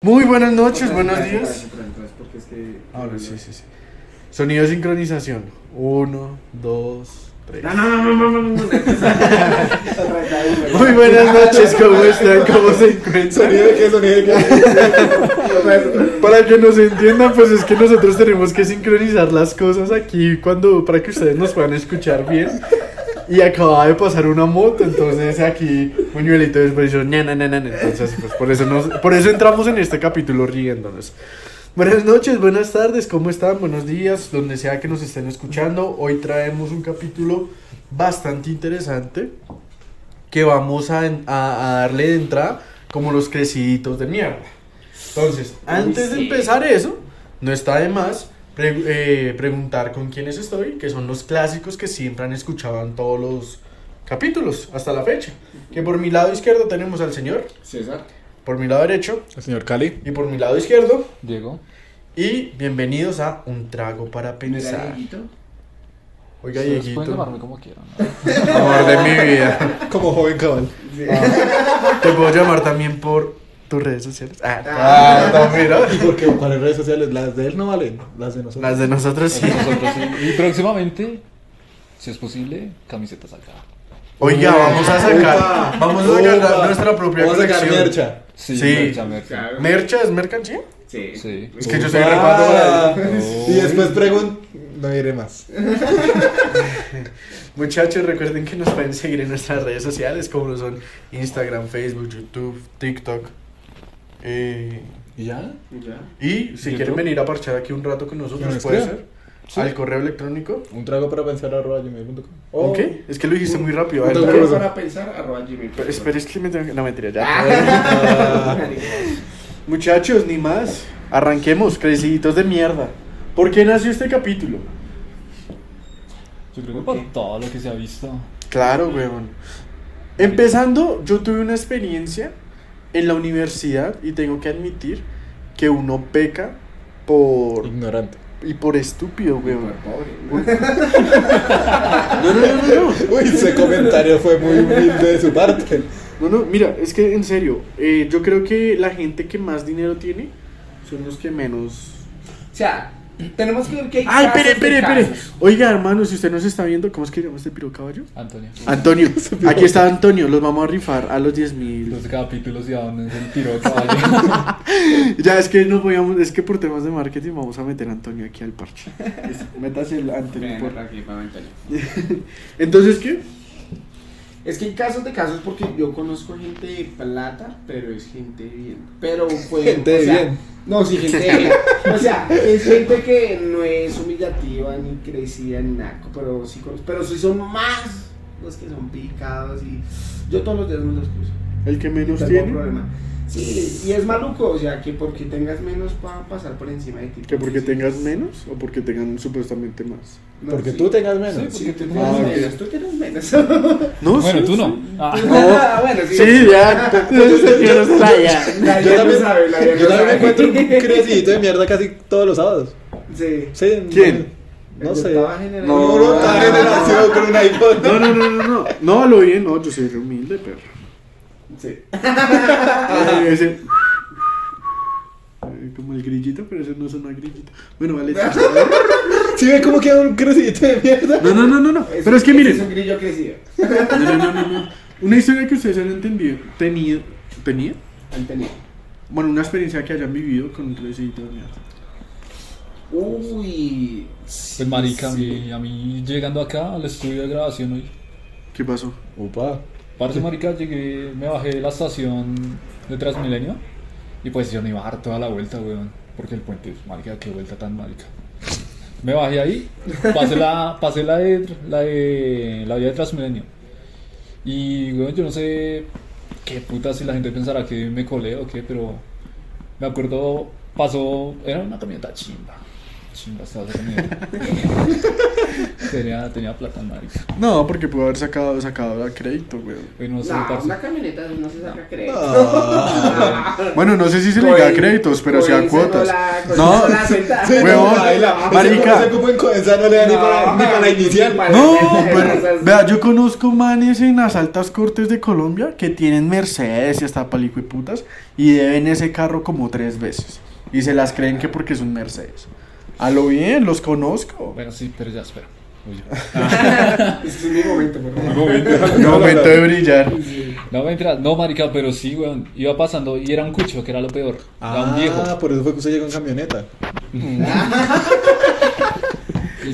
Muy buenas noches, buenos días. Ahora sí, sí, sí. Sonido de sincronización. Uno, dos, tres. No, no, no, no, no, no. Muy buenas noches, ¿cómo están? ¿Cómo se encuentran? ¿Sonido de qué? ¿Sonido de qué? Para que nos entiendan, pues es que nosotros tenemos que sincronizar las cosas aquí cuando para que ustedes nos puedan escuchar bien. Y acaba de pasar una moto, entonces aquí Muñuelito después ña, na, na, na, na. entonces pues por eso nos, por eso entramos en este capítulo riéndonos. Buenas noches, buenas tardes, ¿cómo están? Buenos días, donde sea que nos estén escuchando. Hoy traemos un capítulo bastante interesante que vamos a, a- a darle de entrada como los creciditos de mierda. Entonces, antes de empezar eso, no está de más pre- eh, preguntar con quiénes estoy, que son los clásicos que siempre han escuchado en todos los capítulos hasta la fecha. Que por mi lado izquierdo tenemos al señor, César. por mi lado derecho El señor Cali. y por mi lado izquierdo. Diego. Y bienvenidos a Un Trago para Pensar. Oiga, Ustedes Dieguito, pueden llamarme como quieran. ¿no? amor de mi vida. Como joven cabal. Te puedo llamar también por tus redes sociales. Ah, Ah, no, mira. ¿Y por qué? ¿Cuáles redes sociales? Las de él no valen. Las de nosotros. Las de nosotros sí. Nosotros sí. Y próximamente, si es posible, camisetas acá. Oiga, vamos a sacar, vamos a sacar nuestra propia Vamos a sacar colección. mercha. Sí, Sí. mercha, mercha. ¿Mercha es mercancía? Sí. Sí. Es que yo soy para Y después pregunto. No diré más. Muchachos, recuerden que nos pueden seguir en nuestras redes sociales como lo son Instagram, Facebook, YouTube, TikTok. Eh, ¿Y ya? Ya. y si quieren venir a parchar aquí un rato con nosotros, nos puede escriban. ser. Sí. Al correo electrónico. Un trago para pensar arroba gmail.com. ¿Ok? Es que lo dijiste muy rápido. Un trago para pensar, arroba gmail. espera, espera, es que me tengo que... No, mentira, ya. Ah. Muchachos, ni más. Arranquemos, creciditos de mierda. ¿Por qué nació este capítulo? Yo creo que por todo lo que se ha visto. Claro, weón. Empezando, yo tuve una experiencia en la universidad y tengo que admitir que uno peca por... Ignorante. y por estúpido, weón. Pobre. No, no, no, no, no. Uy, ese comentario fue muy humilde de su parte. No, no, mira, es que en serio, eh, yo creo que la gente que más dinero tiene son los que menos... O sea, tenemos que ver que hay Ay, espere, espere, espere. Oiga, hermano, si usted nos está viendo, ¿cómo es que llama este piro caballo? Antonio. Antonio, aquí está Antonio, los vamos a rifar a los 10 mil. Los capítulos ya van en el tiro de caballo. Ya, es que no podíamos, es que por temas de marketing vamos a meter a Antonio aquí al parche. Métase el Antonio. Por- aquí, para Antonio. Entonces, ¿qué? Es que hay casos de casos porque yo conozco gente de plata, pero es gente de bien. Pero pues. Gente de o sea, bien. No, sí, gente de bien. O sea, es gente que no es humillativa ni crecida ni nada. Pero sí, pero sí son más los que son picados y. Yo todos los días me los cruzo. El que menos Tengo tiene. problema. Sí, y es maluco, o sea, que porque tengas menos para pasar por encima de ti. Que porque tengas menos o porque tengan supuestamente más. No, Porque sí. tú tengas menos. Sí, porque tú Ah, tienes ok. menos, tú tienes menos. No, bueno, sí, tú sí. no. Ah, Ah, bueno, sí. Sí, ya. La Yo no también, sabe, la vida yo no también me encuentro un crecidito de mierda casi todos los sábados. Sí. Sí, ¿Quién? No sé. No, no. No, no, no, no, no. No, no, yo soy re humilde, perro. Sí. Ese- Ay, Como el grillito, pero ese no es una grillito. Bueno, vale. ¿Sí ve cómo queda un crecidito de mierda? No, no, no, no, no. Pero es que miren. Es un grillo crecido. No, no, no, no, no. Una historia que ustedes han entendido. Tenía. ¿Tenía? Han tenido. Bueno, una experiencia que hayan vivido con un crecidito de mierda. Uy. pues marica, a mí, a mí llegando acá al estudio de grabación hoy. ¿Qué pasó? Upa. Parce, marica, llegué, me bajé de la estación de Transmilenio. Y pues yo no iba toda la vuelta, weón. Porque el puente, marica, qué vuelta tan marica. Me bajé ahí, pasé la, pasé la de, la de, la vía de Transmilenio. Y, weón, yo no sé qué puta si la gente pensará que me colé o qué, pero me acuerdo, pasó, era una camioneta chimba. tenía, tenía plata, marica. No, porque pudo haber sacado, sacado a crédito, weón. Hoy no sé, No, parce. una camioneta no se saca crédito. Ah. Bueno, no sé si se le da a créditos, pero sí a cuotas. No, No, la cuenta. Sí, Huevón, no, baila. marica. Ese, ese cupo en Codensa no le da ni para, ni para la inicial. No, pero vea, yo conozco manes en las altas cortes de Colombia que tienen Mercedes y hasta palico y putas y deben ese carro como tres veces. Y se las creen que porque es un Mercedes. A lo bien, los conozco. Bueno, sí, pero ya, espera. Uy. Ese es mi momento, por favor. Momento de brillar. No, mentira, no, marica, pero sí, weón. Iba pasando y era un cucho, que era lo peor. Era un viejo. Ah, por eso fue que usted llegó en camioneta.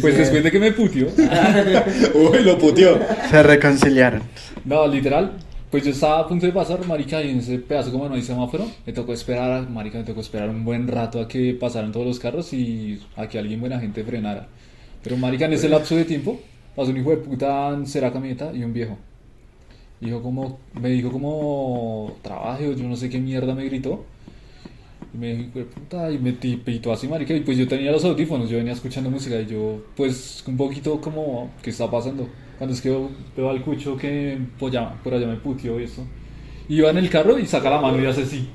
Pues después de que me putió. Uy, lo puteó. Se reconciliaron. No, literal. Pues yo estaba a punto de pasar, marica, y en ese pedazo como no hay semáforo, me tocó esperar, marica, me tocó esperar un buen rato a que pasaran todos los carros y a que alguien buena gente frenara. Pero marica, en ese lapso de tiempo, pasó un hijo de puta será camioneta y un viejo. Dijo como, me dijo como, trabaje o yo no sé qué mierda me gritó. Y me dijo, hijo puta, y me ti- pitó así, marica, y pues yo tenía los audífonos, yo venía escuchando música y yo, pues, un poquito como, ¿qué está pasando? Cuando es que veo, veo al cucho que por allá, por allá me puteó y eso. Y iba en el carro y saca la mano y hace así.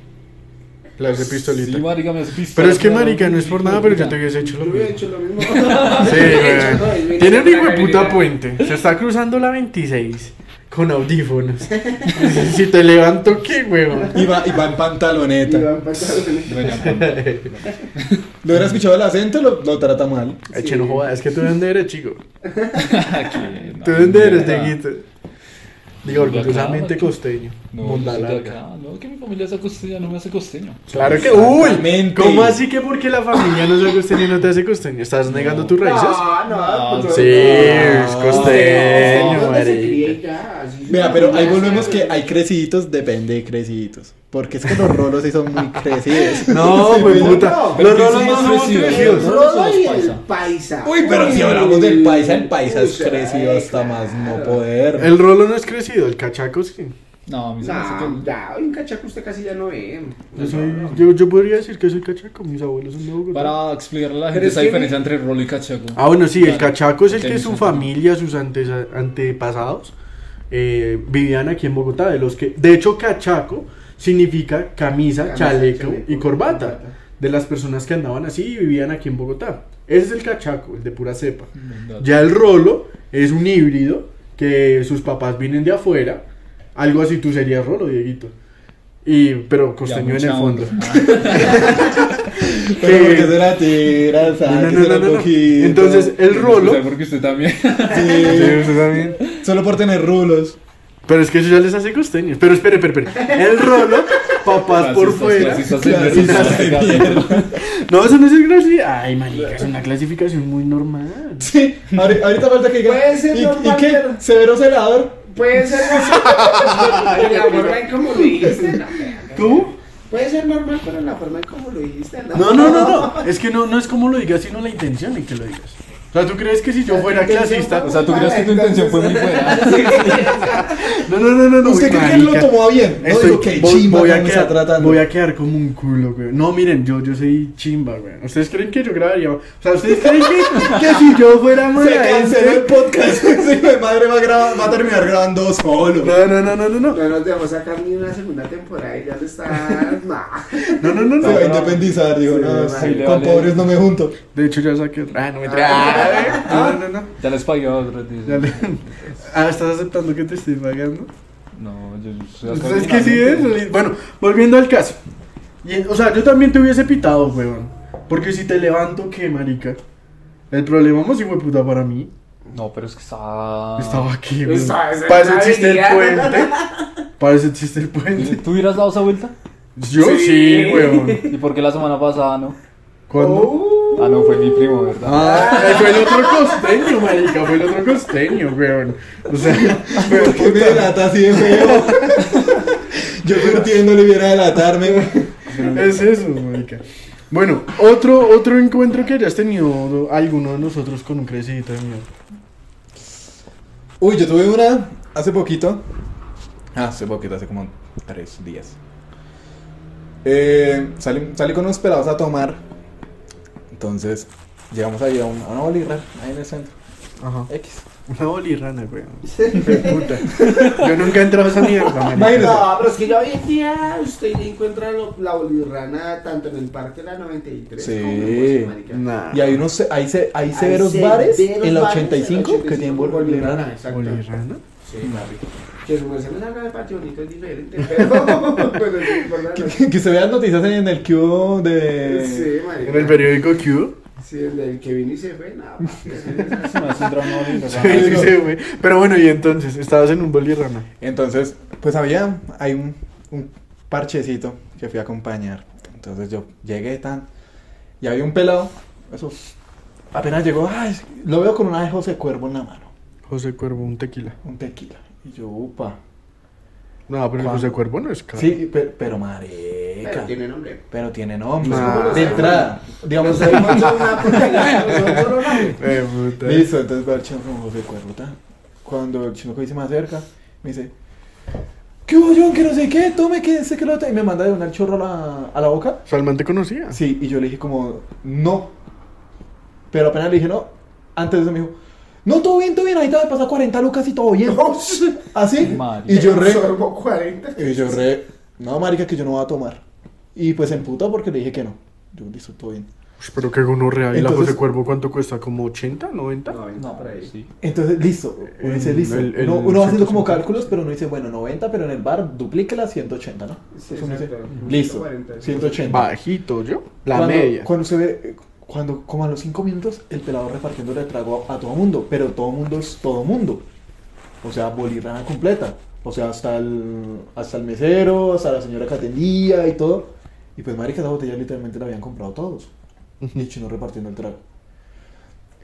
Le hace pistolita. Sí, marica, me hace pistola. Pero es que, marica, no es por nada, pero yo te hubiese hecho Yo lo hubiera mismo. hecho lo mismo. Sí, güey. Tiene un hijo de puta puente. Se está cruzando la 26 con audífonos. si te levanto, ¿qué, weón? Y va, y va en pantaloneta. Iba en pantalla. ¿No hubiera escuchado el acento? Lo, lo trata mal. Eche, no jodas, es que tú de dónde eres, chico. Aquí, no, ¿Tú de dónde eres. Dieguito? Digo, orgullosamente costeño. No, Monda yo soy de larga. acá. No, que mi familia sea costeña, no me hace costeño. Claro que. ¡Uy! Exactamente. ¿Cómo así que porque la familia no sea costeño no te hace costeño? ¿Estás negando tus raíces? No, no, No, pues, Sí, no. es costeño, ¿dónde se marica. cría ya? Así Mira, pero ahí volvemos que hay creciditos, depende de creciditos. Porque es que los rolos sí son muy crecidos. No, Sí, pues güey. puta. no, pero Los ¿quién rolos no más somos crecidos? El crecidos. Rodo y el paisa. Uy, pero si hablamos del paisa, el paisa es crecido hasta más no poder. El rolo no es crecido, el cachaco sí. No, a mí se me hace No, que. ya, hoy en cachaco usted casi ya no ve. Yo, soy, yo, yo podría decir que soy cachaco, mis abuelos son de Bogotá. Para explicarle a la Pero gente es esa que- diferencia entre rolo y cachaco. Ah, bueno, sí, el Claro. cachaco es el que su familia, sus antes, antepasados eh, vivían aquí en Bogotá. De los que, de hecho, cachaco significa camisa, Camisa, chaleco, chaleco, y corbata. corbata. De las personas que andaban así y vivían aquí en Bogotá. Ese es el cachaco, el de pura cepa. Ya el rolo es un híbrido que sus papás vienen de afuera. Algo así tú serías rolo, Dieguito. Y, pero costeño en el fondo. Ah, Pero porque No, no, no, no, no. poquito. Entonces, el rolo. O sea, porque usted también. Sí, usted también. Solo por tener rulos. Pero es que eso ya les hace costeños. Pero espere, espere, espere. El rolo, papás por fuera. No, eso no es gracia. Ay, marica, es una clasificación muy normal. Sí, ahori- ahorita falta que diga. Puede ser ¿Y, normal, ¿y qué? pero- ¿Severo celador? Puede ser normal. la forma en cómo lo dijiste, no. ¿Cómo? Puede ser normal, pero la forma en cómo lo dijiste, no. No, no, no, no. Es que no, no es como lo digas, sino la intención en que lo digas. O sea, ¿tú crees que si yo fuera clasista? O sea, ¿tú crees que tu intención fue muy buena? No, no, no, no, no. ¿Usted cree que él lo tomó a bien? No Estoy- digo que voy, chimba voy a quedar, tratando. voy a quedar como un culo, güey. No, miren, yo, yo soy chimba, güey. ¿Ustedes creen que yo grabaría? O sea, ¿ustedes creen que, que si yo fuera Se mala canceló el gente- podcast. De madre va a, grabar- va a terminar grabando solo. No, no, no, no, no, no. No nos debemos sacar ni una segunda temporada y ya le está. Nah. No, no, no, Se va a no. independizar, digo, no, con pobres no me junto. De hecho, ya saqué otra. Ah, no me Ah. No, no, no. Ya les pagué a otros. le- Ah, ¿estás aceptando que te estoy pagando? No, yo soy Pues es que sí es. Bueno, volviendo al caso. Y, o sea, yo también te hubiese pitado, weón. Porque si te levanto, ¿qué, marica? El problema más hijo de puta para mí. No, pero es que estaba. Estaba aquí, weón. Para eso existe el puente. Para eso existe el puente. ¿Tú hubieras dado esa vuelta? Yo sí, Sí. weón. ¿Y por qué la semana pasada no? ¿Cuándo? Oh. Ah, no, fue mi primo, ¿verdad? Ah, fue el otro costeño, marica, fue el otro costeño, weón. O sea, ¿Por qué me delata así de feo? Yo curtiéndole viera a delatarme. Es eso, marica. Bueno, otro, otro encuentro que hayas tenido alguno de nosotros con un crecidito de miedo. Uy, yo tuve una hace poquito. Ah, hace poquito, hace como tres días. Eh, salí, salí con unos pelados a tomar. Entonces, llegamos ahí a, un- a una bolirra, ahí en el centro. Ajá. X. Una bolirrana, weón. Qué puta. Yo nunca he entrado a esa mierda. No, pero es que ya hoy en día usted encuentra lo- la bolirrana tanto en el parque de la 93 Sí. como en el Bosque, marica. Nah. Y hay unos, se- hay, se- hay severos bares en la bares 85 que tienen bolirrana. exacto. ¿Bolirrana? Sí, marica. Que su merced me salga de patio bonito es diferente, pero, noche. Que se vean noticias en el Q de... Sí, marica. En el periódico Q. Sí, el del que vino y se fue, nada. papi, ese es así. Se me hace un drama bonito, Sí, ¿verdad? sí, sí, güey. Pero bueno, y entonces, estabas en un bolirrana. Entonces, pues había, hay un, un parchecito que fui a acompañar. Entonces yo llegué tan, y había un pelado, eso, apenas llegó, ay, lo veo con una de José Cuervo en la mano, José Cuervo, un tequila. un tequila. Y yo, upa. No, pero el. José Cuervo no es caro. Sí, pero, pero Pero tiene nombre. Pero tiene nombre. Nah. De entrada. Digamos, demás son una puta. Listo, entonces va el chino con José Cuervo. ta. Cuando el chino se me acerca, me dice, ¿qué hubo, John? Que no sé qué, tome, que sé que lo Y me manda de un chorro a la, a la boca. Salman te conocía. Sí, y yo le dije como, no. Pero apenas le dije no, antes de eso me dijo, no, todo bien, todo bien, ahí te pasa 40 lucas y todo bien. ¿Así? Y yo re, Sorbo 40. y yo re, no, marica, que yo no voy a tomar. Y pues se emputó porque le dije que no. Yo, listo, todo bien. Pero que gonorrea. ¿Y la Entonces- José Cuervo cuánto cuesta? ¿Como 80, 90? No, No, por ahí. Sí. Entonces, listo. Uno dice, listo. el- el uno, uno va haciendo como 150. cálculos, pero uno dice, bueno, 90, pero en el bar duplíquela 180, ¿no? Sí, Entonces uno dice, listo, 140, sí. 180. Bajito, ¿yo? La cuando, media. Cuando se ve, cuando como a los 5 minutos, el pelado repartiéndole trago a, a todo mundo, pero todo mundo es todo mundo. O sea, bolirrana completa. O sea, hasta el, hasta el mesero, hasta la señora que atendía y todo. Y pues, marica, esa botella literalmente la habían comprado todos. Y el chino repartiendo el trago.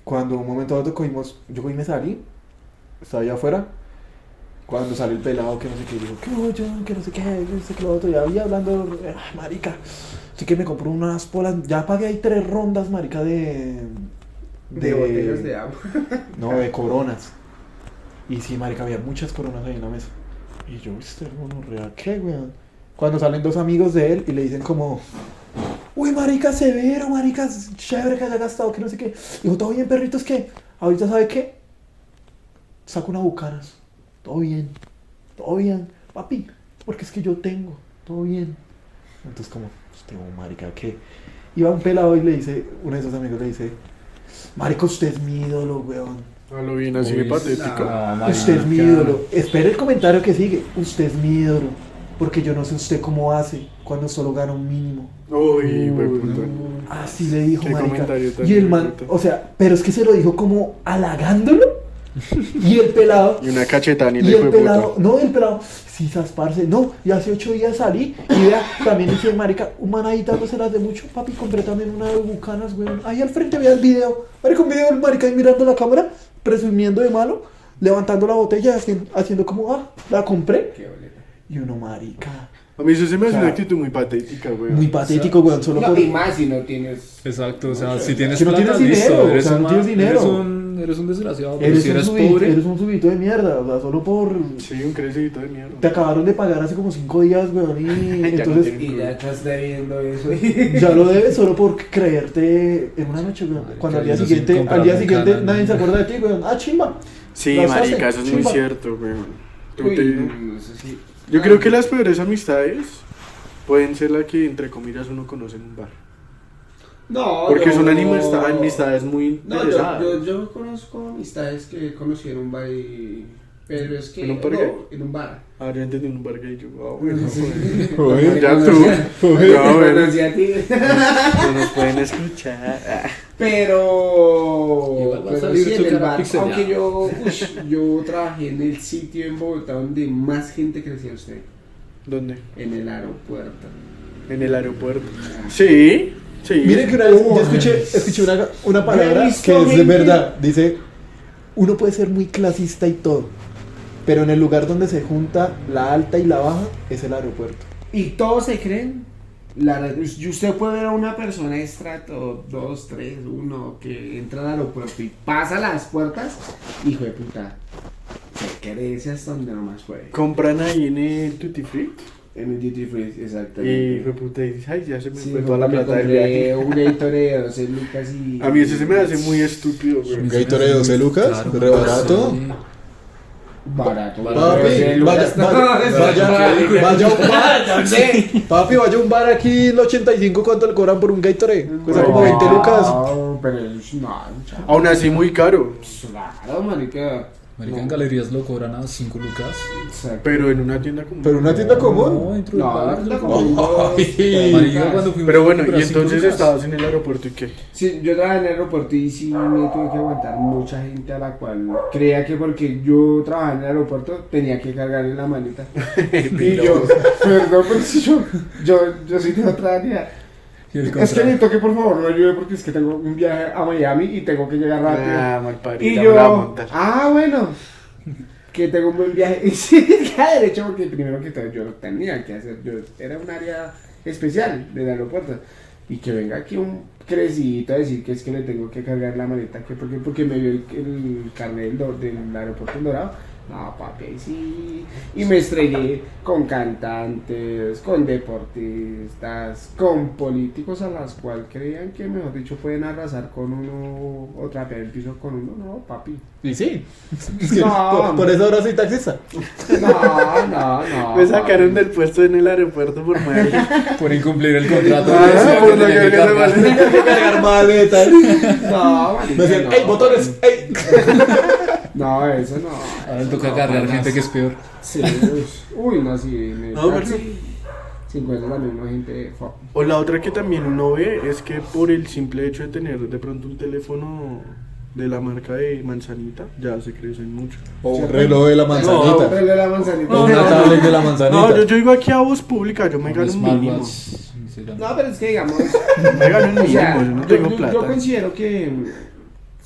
Cuando un momento dado cogimos, yo cogí y me salí, estaba allá afuera. Cuando sale el pelado que no sé qué, digo, ¿qué hubo, John? Que no sé qué, que no sé qué lo otro. Y había hablando, "Ay, marica, Así que me compró unas polas. Ya pagué ahí tres rondas, marica, de. De botellas de agua. No, de coronas. Y sí, marica, había muchas coronas ahí en la mesa. Y yo, este hermano real, ¿qué, weón? Cuando salen dos amigos de él y le dicen como. Uy, marica, severo, marica, chévere que haya gastado, que no sé qué. Digo, todo bien, perritos, que ahorita sabe qué. Saco una bucanas. Todo bien, todo bien, papi, porque es que yo tengo, todo bien. Entonces, como, este oh, marica, ¿qué? Iba un pelado y le dice, uno de esos amigos le dice, marica, usted es mi ídolo, weón. A lo bien así Uy, de patético. no. Usted es mi ídolo. Espera el comentario que sigue. Usted es mi ídolo. Porque yo no sé usted cómo hace cuando solo gana un mínimo. Uy, puta. Así le dijo, marica. Y el man, o sea, pero es que se lo dijo como halagándolo. Y el pelado. Y una cachetada ni Y le el fue pelado, puta. no, el pelado, sí, parce, no, y hace ocho días salí, y vea, también dice, marica, un man ahí dándoselas de mucho, papi, compré también una de bucanas, güey, ahí al frente vea el video, marica, un video del marica ahí mirando la cámara, presumiendo de malo, levantando la botella, haciendo, haciendo como, ah, la compré, Qué boleta. y uno, marica, A mí eso se me hace O sea, una actitud muy patética, güey. muy patético, güey, solo No, por... y más si no tienes. Exacto, o sea, si tienes Si no plata, tienes listo, dinero, eres o sea, no tienes dinero. Eres un, eres un desgraciado, pero Eres, si un eres subito, pobre, eres un subito de mierda, o sea, solo por... Sí, un crecidito de mierda. Te acabaron de pagar hace como cinco días, weón, y Ya no entonces... Y ya estás debiendo eso. Ya lo debes solo por creerte en una noche, weón. Cuando al día siguiente, al día siguiente canal. nadie se acuerda de ti, weón. Ah, chimba. Sí, Las marica, hacen, eso es muy cierto, güey. Tú Uy, te- no sé si- Yo creo que las peores amistades pueden ser las que, entre comillas, uno conoce en un bar. No, Porque yo- son amistad- amistades muy No, yo, interesadas. yo, yo conozco amistades que conocí en un bar y... Pero es que... ¿En un bar no, en un bar. Ah, ya entendí un bar gay. Yo, ah, bueno, Sí. ya tú. Ya, bueno. conocí a ti. No nos pueden escuchar. Ah. Pero, Igual va a pero su en el bar, aunque yo, ush, yo trabajé en el sitio en Bogotá donde más gente crecía usted, ¿Dónde? en el aeropuerto. En el aeropuerto. Sí, sí. Miren que una vez yo escuché, escuché una, una palabra que es de verdad. Dice, uno puede ser muy clasista y todo, pero en el lugar donde se junta la alta y la baja es el aeropuerto. Y todos se creen. La, y usted puede ver a una persona de estrato 2, 3, 1 que entra al aeropuerto y pasa las puertas, hijo de puta. Se crece hasta donde nomás puede. ¿Compran ahí en el Tutti Free? En el Duty Free, Y exactamente. fue puta, y dice, ay, ya se me Sí, fue toda la plata del viaje. un Gatorade de 12 lucas y... A mí ese se me hace muy estúpido, güey. Un Gatorade de 12 lucas, re barato. sí. Barato. Papi, 12 lucas. vaya- vaya- vaya- vaya un bar. ¿Dónde? Papi, vaya a un bar aquí en el 85, ¿cuánto le cobran por un Gatorade? Cuesta como 20 lucas. No, pero es no. Aún así muy caro. Claro, marica. Marica, No. en galerías lo cobran a 5 lucas. Exacto. Pero en una tienda como. Pero una tienda No, común. dentro del No, bar, no, dos, Ay, tres Marica, cuando fuimos Pero bueno, y entonces estabas en el aeropuerto y qué. Sí, yo trabajé en el aeropuerto y sí me tuve que aguantar mucha gente a la cual creía que porque yo trabajaba en el aeropuerto tenía que cargar en la maleta. y yo, perdón, pero si yo, yo, yo soy de otra área. Es que necesito que por favor me ayude porque es que tengo un viaje a Miami y tengo que llegar rápido. Ah, mal parido. y a yo, ah, bueno, que tengo un buen viaje. Y sí, cada derecho porque primero que todo yo lo tenía que hacer. Yo era un área especial del aeropuerto. Y que venga aquí un crecidito a decir que es que le tengo que cargar la maleta, que porque, porque me vio el, el carnet del, del aeropuerto en Dorado. No, papi, ahí sí. Y me estrellé con cantantes, con deportistas, con políticos a las cuales creían que, mejor dicho, pueden arrasar con uno o trapear el piso con uno. No, papi. Y sí. No, por, por eso ahora soy taxista. No, no, no. Me sacaron papi. del puesto en el aeropuerto por madre. Por incumplir el contrato. Ah, por lo que que cargar. que maletas. No, Me decían, no. ¡ey, botones! ¡ey! No, eso no. Ahora le toca No, cargar gente que es peor. Sí, uy, no, sí. el No, pero- 50 también, no gente. O la otra que también uno ve es que por el simple hecho de tener de pronto un teléfono de la marca de manzanita, ya se crecen mucho. O un reloj de la No, manzanita. pero de la manzanita. O una tablet de la manzanita. No, yo, yo digo aquí a voz pública, yo me gano un mínimo. No, pero es que digamos. Me gano un o mínimo, sea, yo no yo, tengo yo- plata. yo considero que.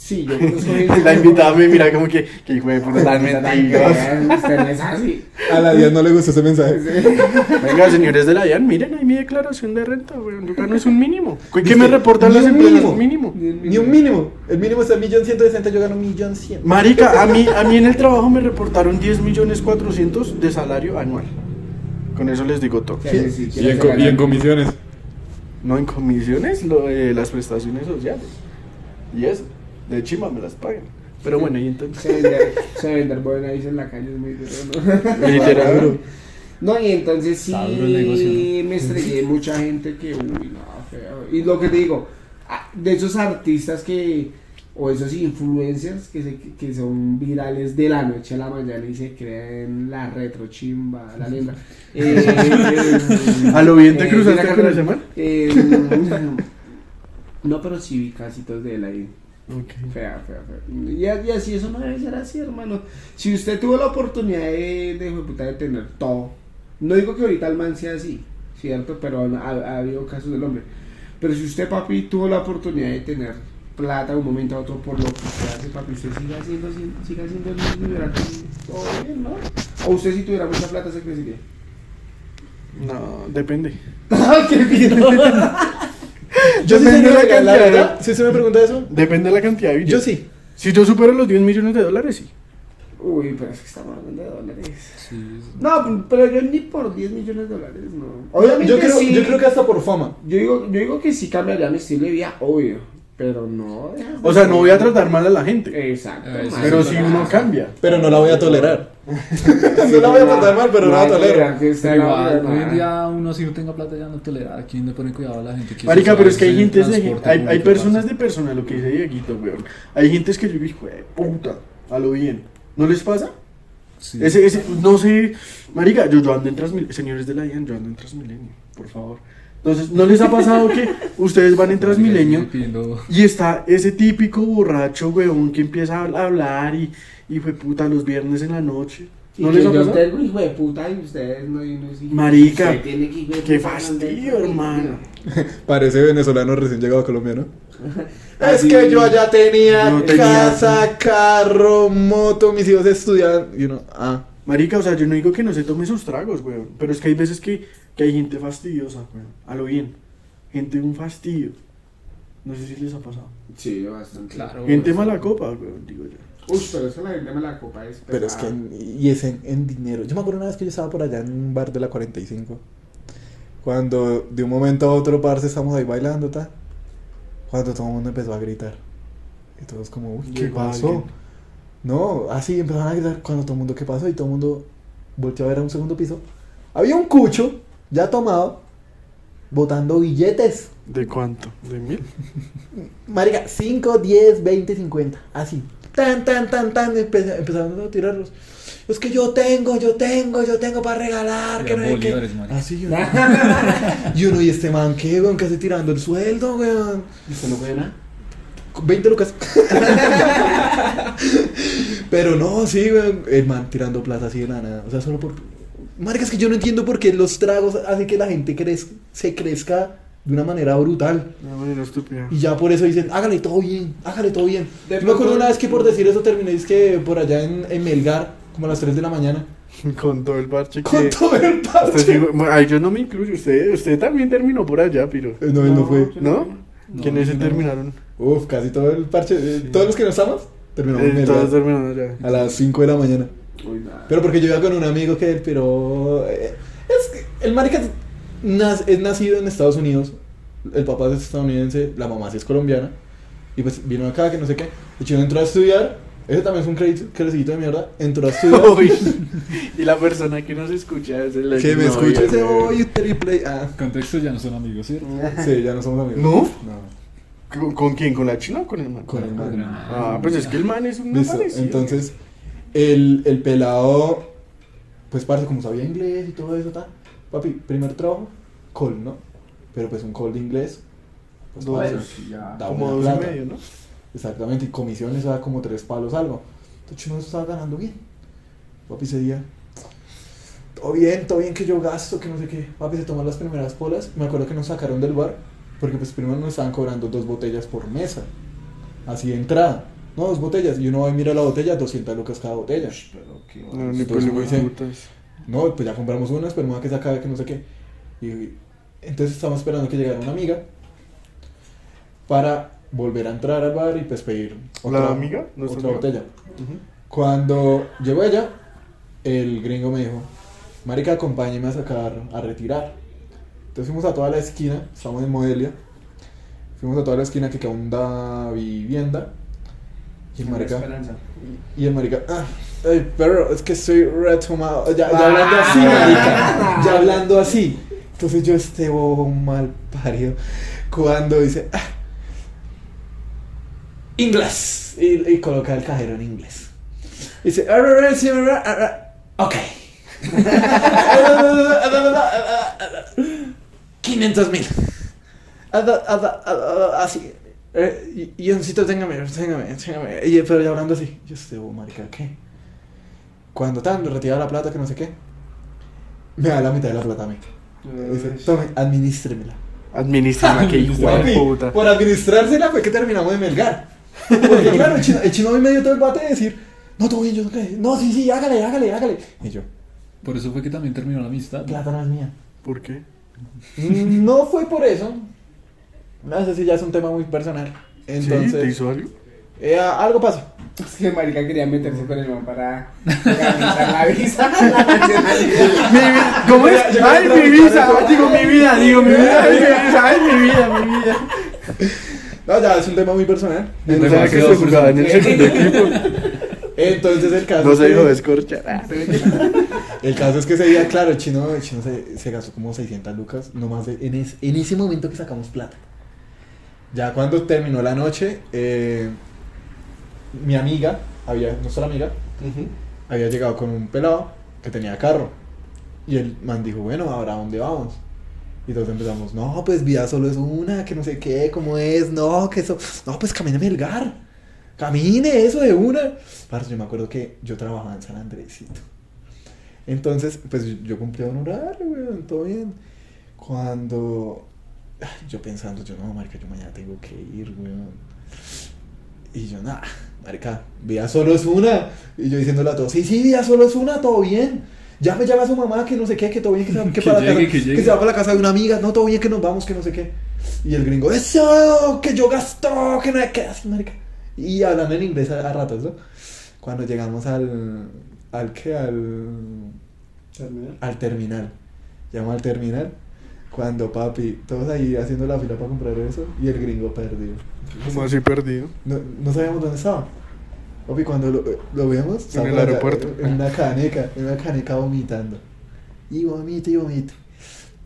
Sí, yo conozco gente. La invitada me mira como que, que hijo de puta tan Tan mentiroso. bien, Usted no es así. A la 10 no le gustó ese mensaje. Venga, señores de la DIAN, miren ahí mi declaración de renta, weón. Yo gano es un mínimo. ¿Qué me reportan Ni las un empresas? mínimo. Un mínimo. Ni un mínimo. El mínimo está en 1.160.000, yo gano 1.100.000. Marica, a mí, a mí en el trabajo me reportaron 10 millones 400 de salario anual. Con eso les digo todo. Sí, sí, Y en, y en comisiones. No en comisiones, lo de las prestaciones sociales. Y eso, de chima me las pagan. Pero bueno, y entonces. Se vender, se vender buena en la calle es muy duro, ¿no? Literal. No, y entonces sí negocio, ¿no? me estrellé mucha gente que, uy, no, feo. Y lo que te digo, de esos artistas que, o esos influencers que, se, que son virales de la noche a la mañana y se creen la retro chimba, la lenda. Eh, eh, ¿A lo bien te eh, cruzaste con ese man? eh, no, pero sí vi casitos de él ahí. Ok. Fea, fea, fea. Y, y así, eso no debe ser así, hermano. Si usted tuvo la oportunidad de, de, de de tener todo, no digo que ahorita el man sea así, ¿cierto? Pero ha, ha habido casos del hombre. Pero si usted, papi, tuvo la oportunidad de tener plata de un momento a otro por lo que usted hace, papi, usted siga haciendo, siga verá que todo bien, ¿no? O usted, si tuviera mucha plata, se crecería. No, depende. ¡Qué bien! Yo sí, Depende de la cantidad. verdad, si usted me pregunta eso, Depende de la cantidad de billetes. yo sí. Si yo supero los 10 millones de dólares, sí. Uy, pero es que estamos hablando de dólares. Sí, No, pero yo ni por 10 millones de dólares, no. Obviamente Yo creo, sí. yo creo que hasta por fama. Yo digo, yo digo que sí cambiaría mi estilo de vida, obvio. Pero no. O sea, no voy a tratar mal a la gente. Exacto. Eh. Pero si uno cambia. Pero no la voy a tolerar. no la voy a tratar mal, pero no la tolero. igual, hoy en día uno si no tenga plata ya no tolera. ¿A quién le pone cuidado a la gente Marica, pero es que hay gente, de, hay, hay personas de personas, lo que dice Dieguito, weón. Hay gentes que yo digo, hijo de puta, a lo bien. ¿No les pasa? Sí. Ese, ese, no sé, marica, yo, yo ando en Transmilenio, señores de la DIAN, yo ando en Transmilenio, por favor. Entonces, ¿no les ha pasado que ustedes van en Transmilenio y está ese típico borracho, weón, que empieza a hablar y, y fue puta los viernes en la noche? Y ¿No les ha pasado? tengo hijo de puta y ustedes no. Y no sí. Marica, Usted tiene que hijo de Qué puta, fastidio, hermano. Parece venezolano recién llegado a Colombia, ¿no? Es que yo allá tenía, casa, carro, moto, mis hijos estudian. Y uno, ah. Marica, o sea, yo no digo que no se tome sus tragos, weón. Pero es que hay veces que, que hay gente fastidiosa, weón. A lo bien. Gente de un fastidio. No sé si les ha pasado. Sí, bastante. Claro. Gente mala copa, weón, digo yo. Uy, pero eso la gente me la copa es Pero es que, en- y es en, en dinero. Yo me acuerdo una vez que yo estaba por allá en un bar de la 45. Cuando de un momento a otro, parce, estamos ahí bailando, ta. Cuando todo el mundo empezó a gritar. Y todos como, uy, ¿qué pasó? alguien. No, así empezaron a gritar cuando todo el mundo, ¿qué pasó? Y todo el mundo volteó a ver a un segundo piso. Había un cucho, ya tomado, botando billetes. ¿De cuánto? ¿De mil? Marica, 5, 10, 20, 50. Así. Tan, tan, tan, tan. empe- empezaron a tirarlos. Es que yo tengo, yo tengo, yo tengo para regalar. Que no bolívares, marica. Así yo. y uno, y este man, ¿qué, weón? ¿Qué hace tirando el sueldo, weón? ¿Y usted no puede nada? 20 lucas. Pero no, sí, weón. El man tirando plata así de la nada. O sea, solo por. Marica, es que yo no entiendo por qué los tragos hacen que la gente crez- se crezca de una manera brutal. Una manera estúpida. Y ya por eso dicen, hágale todo bien, hágale todo bien. De Yo me acuerdo una vez que por decir eso terminé, es que por allá en, en Melgar, como a las 3 de la mañana, Con todo el parche que... con todo el Usted parche. bueno, ay, yo no me incluyo. Usted, usted también terminó por allá, pero... Eh, No, él no fue. ¿No? No, ¿Quiénes se no. terminaron? Uf, casi todo el parche. eh, Todos los que no estamos, terminamos en Eh, Melgar. todos terminaron allá. A las 5 de la mañana. Uy. Pero porque yo iba con un amigo que él, pero. eh, es que el marica nas- es nacido en Estados Unidos. El papá es estadounidense, la mamá sí es colombiana. Y pues vino acá, que no sé qué. De hecho, entró a estudiar. Ese también es un crédito, de mierda. Entró a estudiar. Uy, y la persona que nos escucha es el que me escucha ese hoy triple. Ah, Contexto ya no son amigos, ¿cierto? sí, ya no somos amigos. ¿No? No. ¿Con, con quién? ¿Con la china o con el man? Con el man. Ah, pues es que el man es un entonces el, el pelado, pues parce, como sabía inglés y todo eso, ta, papi, primer trabajo, call, ¿no? Pero pues un call de inglés, pues Dos. parce, ya. da Como dos y medio, ¿no? Exactamente, y comisiones da como tres palos algo. Entonces uno estaba ganando bien. Papi ese día, todo bien, todo bien que yo gasto, que no sé qué. Papi se tomó las primeras polas. Me acuerdo que nos sacaron del bar, porque pues primero nos estaban cobrando dos botellas por mesa. Así de entrada. No, dos botellas. Y uno va y mira la botella, 200 lucas cada botella. Pero qué No, ni Entonces. No, pues ya compramos una, esperemos a que se acabe, que no sé qué. Y entonces estamos esperando que llegara una amiga para volver a entrar al bar y pues pedir ¿La amiga? ¿Nuestra otra amiga? botella. Ujú. Cuando llegó ella, el gringo me dijo, Marica, acompáñeme a sacar, a retirar. Entonces fuimos a toda la esquina, estamos en Modelia, fuimos a toda la esquina que aún da vivienda. Y el marica, esperanza. y el marica, ah, ay, pero es que estoy retomado. Ya, ya hablando así, marica. Ya hablando así. Entonces yo, este bobo mal parido, cuando dice, ah, inglés. Y, y coloca el cajero en inglés. Dice, "Ah, ah, ah, sí, ah, ah, ah, ok. 500 mil. Así. Eh, y, y yo necesito, téngame, téngame, téngame. Y, pero ya hablando así, yo este bobo, marica, ¿qué? Cuando tan, retira la plata, que no sé qué, me da la mitad de la plata a mí. Dice, tome, administremela. Administra que hijo de puta. por administrársela fue que terminamos de melgar. Porque claro, el chino, el chino me dio todo el bate de decir, no, todo bien, yo no creo. No, sí, sí, hágale, hágale, hágale. Y yo, Por eso fue que también terminó la amistad. ¿no? plata no es mía. ¿Por qué? No fue por eso. No sé si ya es un tema muy personal. ¿Sí? ¿Te Entonces, hizo algo? eh, algo pasó. Es que marica quería meterse con el man para organizar la visa, la ¿Cómo es? Yo- yo Ay, mi eso. digo mi vida, digo mi vida, ay, mi vida, ay, mi vida, mi vida. No, ya es un tema muy personal. O sea, que se jugaba en el segundo equipo. Entonces el caso No se dijo descorchar. El caso es que ese día, claro, el chino, el chino se, se gastó como 600 lucas, nomás de- en, es- en ese momento que sacamos plata. Ya cuando terminó la noche, eh, mi amiga, había, nuestra amiga, había llegado con un pelado que tenía carro. Y el man dijo, bueno, ahora ¿a dónde vamos? Y todos empezamos, no, pues vida solo es una, que no sé qué, cómo es, no, que eso, no, pues camine a Melgar, camine eso de una. Parce, yo me acuerdo que yo trabajaba en San Andresito. Entonces, pues yo cumplía un horario, weón, todo bien. Cuando yo pensando, yo no, marica, yo mañana tengo que ir, weón. Y yo, nada, marica, vida solo es una. Y yo diciéndole a todos, sí, sí, vida solo es una, todo bien. Ya me llama su mamá, que no sé qué, que todo bien, que se, va- que Que para la casa- que se va para la casa de una amiga, no, todo bien, que nos vamos, que no sé qué. Y el gringo, eso, que yo gasto, que no hay que así, marica. Y hablando en inglés a, a ratos, ¿no? Cuando llegamos al. ¿Al qué? Al. Terminar. Al terminal. Llegamos al terminal. Cuando papi, todos ahí haciendo la fila para comprar eso y el gringo perdido. ¿Cómo así perdido? No, no sabíamos dónde estaba. Papi, cuando lo, lo vimos, En el allá, aeropuerto. En una caneca, en una caneca vomitando. Y vomita y vomita.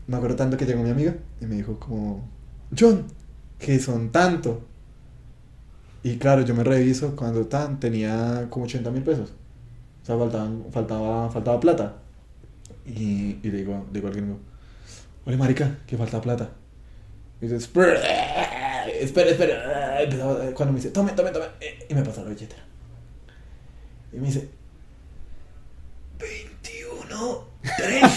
Me acuerdo tanto que llegó mi amiga y me dijo como, John, que son tanto. Y claro, yo me reviso cuando tan tenía como 80 mil pesos. O sea, faltaban, faltaba, faltaba plata. Y, y le digo, le digo al gringo, oye marica, que falta plata. Y dice, espera, espera. Empezaba- Cuando me dice, tome, tome, tome. Y me pasa la billetera. Y me dice, 21, 30.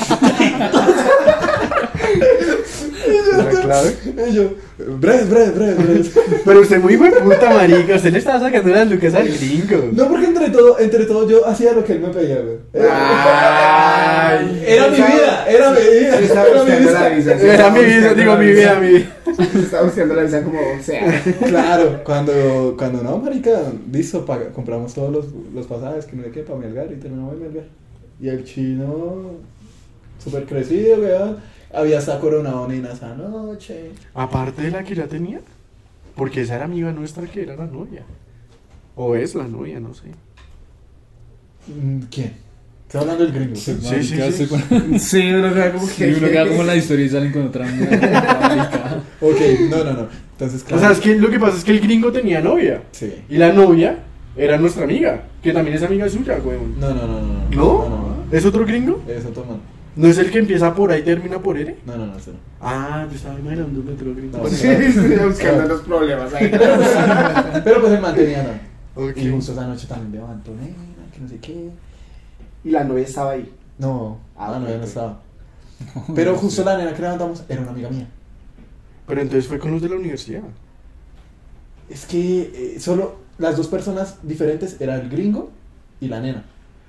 ¿La clave? Y yo, breves, breves, breves, breves. Pero usted muy buen puta, marica. Usted le estaba sacando las lucas al gringo. No, porque entre todo, entre todo yo hacía lo que él me pedía, güey. Era mi vida, era mi vida. Se estaba Era mi buscando la vida. visa. Era mi vida, buscando digo mi vida, visa. mi vida. Estaba buscando la visa como sea. Claro, cuando, cuando no, marica, listo, paga- compramos todos los, los pasajes que no hay que para Melgar y terminamos en Melgar. Y el chino, súper crecido, weón, había hasta coronado nena esa noche. Aparte de la que ya tenía. Porque esa era amiga nuestra que era la novia. O es la novia, no sé. Mm, ¿Quién? Está hablando del gringo. Sí, Marica, sí, sí. hace con- Sí, uno queda como Sí, uno queda como la historia y salen con otra. Ok, no, no, no. Entonces, O claro. sea, es que lo que pasa es que el gringo tenía novia. Sí. Y la novia era nuestra amiga. Que también es amiga suya, weón. No, no, no, no. ¿No? No, no, no. ¿Es otro gringo? Es otro man. ¿No es el que empieza por ahí y termina por R? No, no, no, ese no. Ah, yo estaba imaginando un otro gringo. No, Sí, estoy buscando los problemas ahí. Pero pues el man tenía nada. ok. Y justo esa noche también levantó nena, que no sé qué. Y la novia estaba ahí. No, Ah, no, ok, ya no estaba. Pero justo la nena que levantamos era una amiga mía. Pero entonces fue con los de la universidad. Es que eh, solo las dos personas diferentes era el gringo y la nena.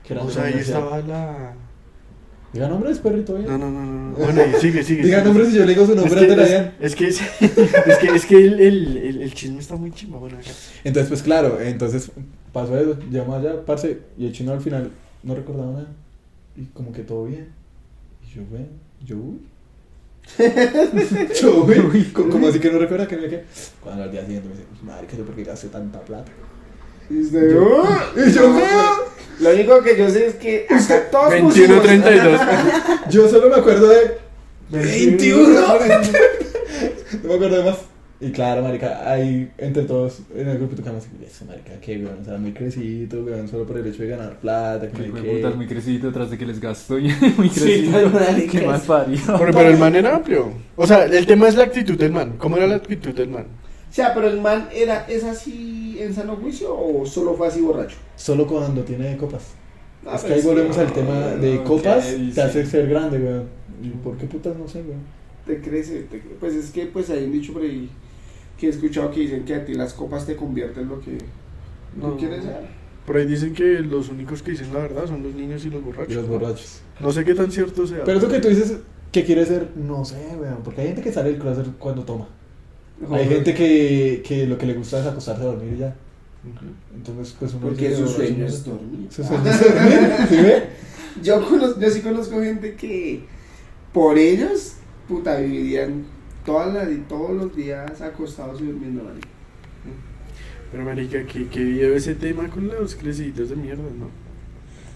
Que eran O de sea, la ahí estaba la... Diga nombres, perrito. bien. No, no, no, no. no. Bueno, ahí sigue, sigue. Diga sigue. nombres y yo le digo su Es nombre que, antes de la es, es que, es, es que, es que el, el, el, el chisme está muy chimba, bueno, acá. Entonces, pues claro, entonces pasó eso. Llamó allá, parce, y el chino al final no recordaba nada. Y como que todo bien. Y yo, bueno, yo, uy. yo, uy. Co- Como así que no recuerda que me qué. Cuando al día siguiente me dice, marica, yo por qué gasté tanta plata. Y usted, Yo- "Uh". Y yo, Lo único que yo sé es que acá todos 21, pusimos- 32. yo solo me acuerdo de 21. 21. No me acuerdo de más. Y claro, marica, ahí entre todos en el grupo tocamos eso, marica, que weón, o sea, muy crecido, weón, solo por el hecho de ganar plata, que de que- putas muy crecido tras de que les gasto y muy Sí, crecido. tal, marica. Qué mal parido. Pero, pero el man era amplio. O sea, el tema es la actitud del man. ¿Cómo era la actitud del man? O sea, pero el man era, ¿es así en sano juicio o solo fue así borracho? Solo cuando tiene copas. Ah, es que pero ahí sí, volvemos no, al tema de no, copas, ¿qué te hace ser grande, weón. ¿Y por qué putas no sé, weón? Te crece, te pues es que pues hay un dicho por ahí que he escuchado que dicen que a ti las copas te convierten en lo que no No. quieres ser. Por ahí dicen que los únicos que dicen la verdad son los niños y los borrachos. Y los borrachos. No sé qué tan cierto sea. Pero eso que tú dices que quiere ser, no sé, weón, porque hay gente que sale del closet cuando toma. Hay gente que, que lo que le gusta es acostarse a dormir y ya. Entonces, pues uno Porque su "Oh, sueño es dormir. Su sueño es dormir, ¿sí ve? Yo, conozco, yo sí conozco gente que por ellos, puta, vivirían todas las, todos los días acostados y durmiendo, marica. Pero marica, ¿qué, qué video ese tema con los creciditos de mierda, no?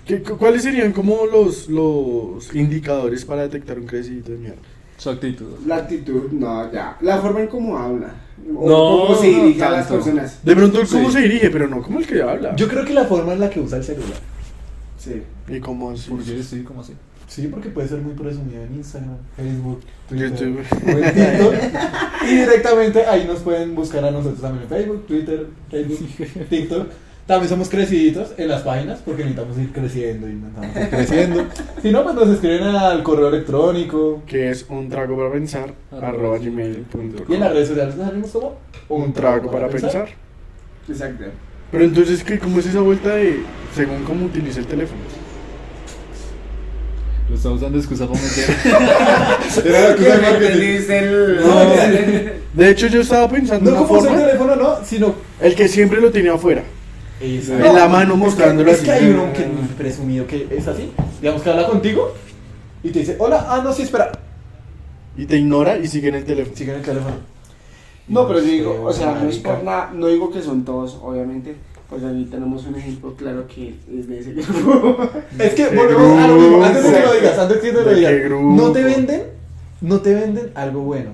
¿Qué, cu- ¿Cuáles serían como los, los indicadores para detectar un crecidito de mierda? Su actitud. La actitud, no, ya. La forma en cómo habla. O No, cómo se dirige no a las personas. De pronto, ¿cómo Sí. se dirige? Pero no como el que habla. Yo creo que la forma en la que usa el celular. Sí. ¿Y cómo así? Porque sí, como así. Sí, porque puede ser muy presumido en Instagram, Facebook, Twitter, YouTube. o en TikTok. y directamente ahí nos pueden buscar a nosotros también en Facebook, Twitter, Facebook, TikTok. También somos creciditos en las páginas porque necesitamos ir creciendo y necesitamos ir creciendo. Si no, pues nos escriben al correo electrónico Que es un trago para pensar, Arroba gmail.com. y en las redes sociales nos salimos como Un trago para pensar. Exacto. Pero entonces, ¿qué, ¿cómo es esa vuelta de según cómo utiliza el teléfono? Lo está usando excusa para meter. Era la cosa de marketing. El... No. De hecho, yo estaba pensando No una como usa el forma, teléfono, no, sino el que siempre lo tenía afuera. Exacto. En la mano mostrándolo Es así. que hay uno que presumido que es así. Digamos que habla contigo y te dice, hola, ah, no, sí, espera. Y te ignora y sigue en el teléfono. Sigue en el teléfono. No, pero yo digo, o sea, no es por nada, no digo que son todos, obviamente. Pues ahí tenemos un ejemplo claro que es de ese grupo. Es que volvemos a lo mismo. Antes de que lo digas, antes de que lo ¿De digas. No te venden, no te venden algo bueno.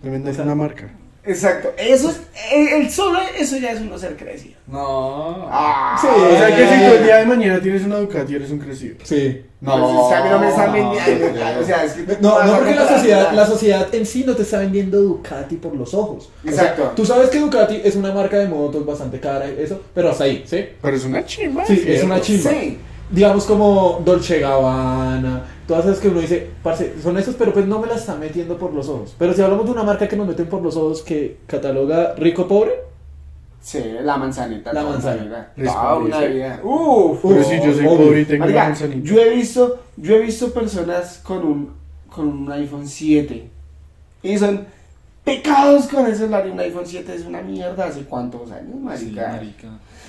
Te vendes una marca. Exacto, eso es, el, el solo eso ya es uno ser crecido. No. Ah, Sí, O sea que si tú el día de mañana tienes una Ducati eres un crecido. Sí. No, pues es que a mí no me están No. vendiendo. O sea, es que No, no porque la sociedad, la sociedad en sí no te está vendiendo Ducati por los ojos. O sea, Exacto. tú sabes que Ducati es una marca de motos bastante cara y eso, pero hasta ahí, ¿sí? Pero es una chimba. Sí, es ¿cierto? una chimba. Sí. Digamos como Dolce Gabbana, todas esas que uno dice, parce, son esos, pero pues no me las están metiendo por los ojos. Pero si hablamos de una marca que nos meten por los ojos que cataloga rico pobre, Sí, la manzanita. La vida. Les Toda una vida. Uf. Pero si yo soy pobre y tengo Marica, manzanita. yo he visto, yo he visto personas con un, con un iPhone 7 y son pecados con ese celular y un iPhone 7 es una mierda hace cuántos años, Sí, marica. marica.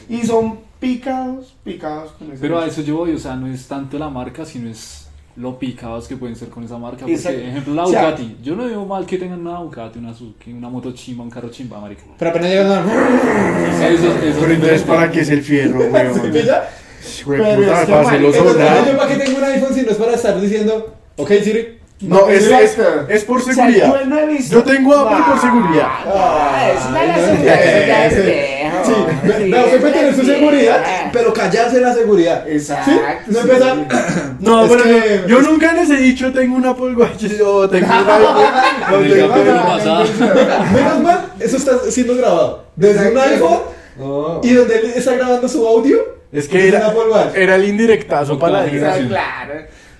y son picados, picados con ese Pero a eso yo voy, o sea, no es tanto la marca, sino es lo picados que pueden ser con esa marca. Porque, Exacto. ejemplo, la O sea- Ducati. Yo no veo mal que tengan una Ducati, una Suzuki, una moto chimba, un carro chimba, marica. pero apenas llegan a... Eso, eso Pero entonces, ¿para qué es el fierro, weón? ¿Sí Pero puta, es que, para hacerlo soldar. para qué tengo un iPhone si no es para estar diciendo, ok Siri, No, es, es, es por O sea, seguridad. yo no he visto. Yo tengo Apple por Ah, seguridad. ah, es una de las seguridades, sí, ya es sí. no, puede tener su seguridad, pero callarse la seguridad. Exacto, ¿Sí? No sí. empieza. No, que- yo, nunca les he dicho tengo un Apple Watch o tengo un iPhone. No, En el tengo- capítulo pasado. Menos mal, eso está siendo grabado. Desde un iPhone No. y donde él está grabando su audio. Es que era, era el indirectazo para la Claro.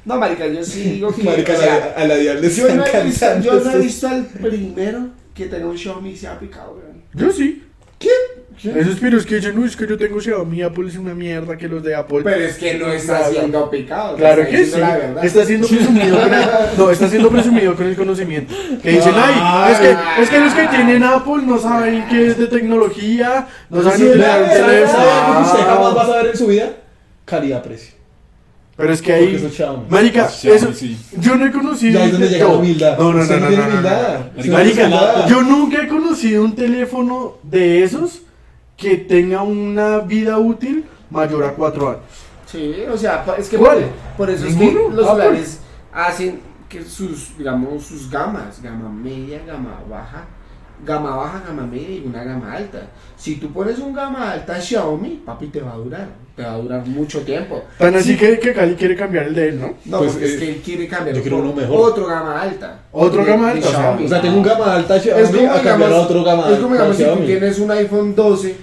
No, marica, yo sí digo que. Marica, o sea, a la dial le yo, no he visto, cantando yo no he esos- visto al primero que tenga un Xiaomi y se ha picado, weón. Yo sí. ¿Quién? Esos piros que dicen, no, es que yo tengo Xiaomi, Apple es una mierda que los de Apple. Pero es que no está siendo picado. Claro que sí. diciendo la verdad. Está siendo presumido con el, no, está siendo presumido con el conocimiento. Que dicen, ay, es que, es que los que tienen Apple no saben qué es de tecnología, no saben Sí, un ¿sabe- sabe teléfono. que usted jamás va a saber en su vida? Calidad-precio. Pero es que ahí, marica, Xiaomi, eso, yo no he conocido. Ya es donde llega la humildad. No, no, no, no, no Marica, yo nunca he conocido un teléfono de esos que tenga una vida útil mayor a cuatro años. Sí, o sea, es que ¿Cuál? por, por eso es que los Apple. celulares hacen que sus, digamos, sus gamas, gama media, gama baja, gama baja, gama media y una gama alta. Si tú pones un gama alta Xiaomi, papi, te va a durar, te va a durar mucho tiempo. Tan así Sí. que, que Cali quiere cambiar el de él, ¿no? No, Pues, porque eh, es que él quiere cambiar yo quiero por uno mejor. otro gama alta. Otro De- gama alta, o sea, Xiaomi. O sea, tengo un gama alta Es Xiaomi como, a cambiar a digamos, otro gama es como alta digamos, si tú tienes un iPhone 12,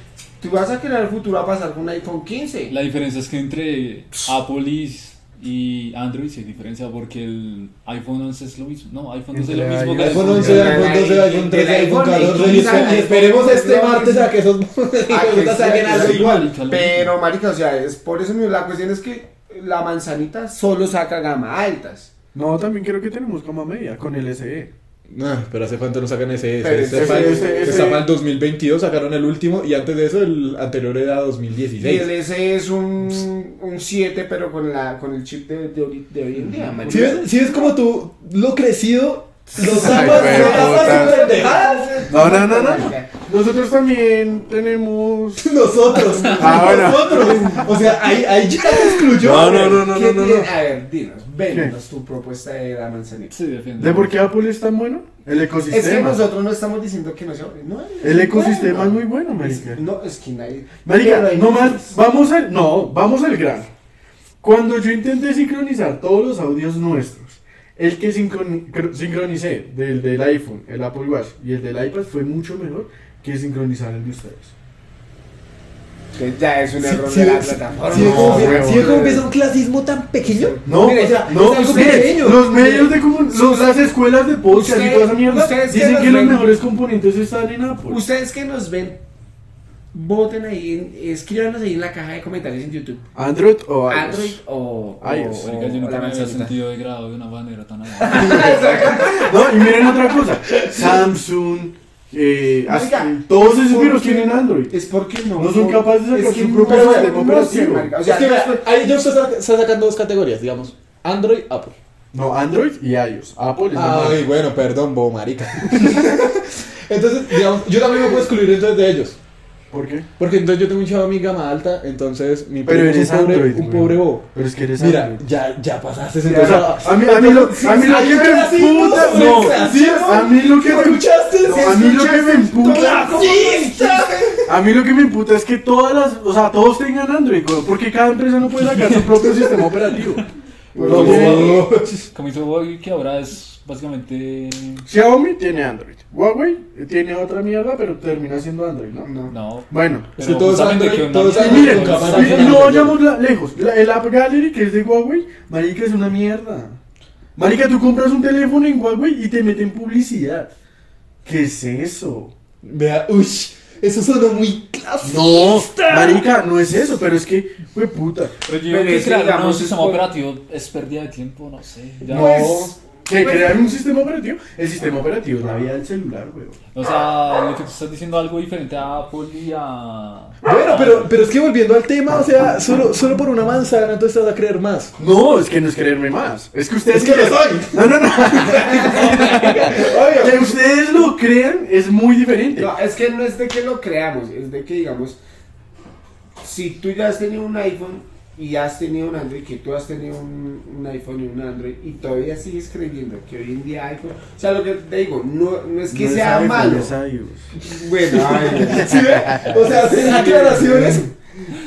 tú vas a querer el futuro a pasar con un iPhone 15. La diferencia es que entre Apple y, y Android hay diferencia porque el iPhone 11 es lo mismo. No, iPhone 12 es lo mismo que el iPhone iPhone 11, El iPhone 12, iPhone 13, iPhone 14 y espe- y esperemos este martes a que esos que saquen algo igual. Pero, marica, o sea, es por eso mismo, la cuestión es que la manzanita solo saca gama altas. No, también creo que tenemos gama media con el SE. No, pero hace cuánto no sacan ese. Ese ese- está ese- ese ese- está para el 2022, sacaron el último y antes de eso el anterior era Y 2016. el S es un, un 7, pero con, la, con el chip de, de, hoy- de hoy en día, marica. ¿Sí ves, sí ves como tú lo crecido, Ay, tapas, lo tapas pendejadas? No, no, no, no. Nosotros también tenemos. Nosotros, Ah, bueno. nosotros. O sea, ahí, ahí ya te excluyó. No, no, no, no, ¿Qué no, no. tiene- A ver, dinos, véndenos tu propuesta de la manzanita. Sí, defiende. ¿De por qué Apple es tan bueno? El Es que ecosistema. nosotros no estamos diciendo que no sea no, El ecosistema bueno. es muy bueno, marica. Es- No, es que nadie. Marica, hay no más, vamos al, no, vamos al grano. Cuando yo intenté sincronizar todos los audios nuestros, el que sincroni- cr- sincronicé del, del iPhone, el Apple Watch y el del iPad fue mucho mejor que sincronizar el de ustedes. Que ya es un error sí, de la sí, plataforma. es No, que- huevón. sí, es como que es un clasismo tan pequeño. No, Mire, o sea, es no, algo ustedes, pequeño. los medios de comunicación, las escuelas de podcast y Usted- toda esa mierda ustedes que dicen nos que los ven- mejores componentes están en Apple. Ustedes que nos ven, voten ahí, en- escríbanos ahí en la caja de comentarios en YouTube. Android o iOS. Android o, o, iOS. o- Marica, yo o nunca la me había sentido degradado de una manera tan avanzada. No, y miren otra cosa. Samsung, eh, Marica, todos es esos virus porque- tienen Android. Es porque no. No son capaces de sacar su propio no, sistema no sé, operativo. O Es sea, que estoy- ahí yo está sacando dos categorías, digamos. Android, Apple. No, Android y iOS. Apple es. Ay, bueno, perdón, bobo marica. entonces, digamos, yo también me puedo excluir entonces de ellos. ¿Por qué? Porque entonces yo tengo un chavo a mi gama alta, entonces mi Pero primo es eres un pobre, Android, un güey. pobre bobo. Pero es que eres Mira, Android. ya, ya pasaste O entonces. sea, a mí, a mí lo, a mí lo que me emputa, no, a mí lo que me ¿Escuchaste? no, a mí lo que me emputa, ¡Clasista! a mí lo que me emputa es que todas las, o sea, todos tengan Android, güey, porque cada empresa no puede sacar su propio sistema operativo. No tiene- Como hizo Huawei, que ahora es básicamente. Xiaomi tiene Android, Huawei tiene otra mierda, pero termina siendo Android, ¿no? No. No. Bueno, Es que todos Android- que todos Android miren, no vayamos la- lejos, la- el App Gallery que es de Huawei, marica es una mierda. Marica, tú compras un teléfono en Huawei y te meten publicidad. ¿Qué es eso? Vea, uy, eso sonó muy clasista. No, marica, no es eso, pero es que, fue puta. Pero yo creo que crear un digamos, sistema operativo es pérdida de tiempo, no sé. Ya. No, que crear un sistema operativo, el sistema operativo es la vida del celular, weón. O sea, lo que tú estás diciendo algo diferente a Apple y a. Bueno, pero, pero es que volviendo al tema, o sea, solo, solo por una manzana tú estás a creer más. No, es que no es creerme más. Es que ustedes Es que lo soy. No, no, no. que ustedes lo crean es muy diferente. No, es que no es de que lo creamos, es de que digamos, si tú ya has tenido un iPhone y has tenido un Android, que tú has tenido un, un iPhone y un Android y todavía sigues creyendo que hoy en día iPhone, o sea, lo que te digo, no, no es que No es sea iPhone, malo. es. Bueno, ay, ¿Sí ve? O sea, hacer aclaraciones.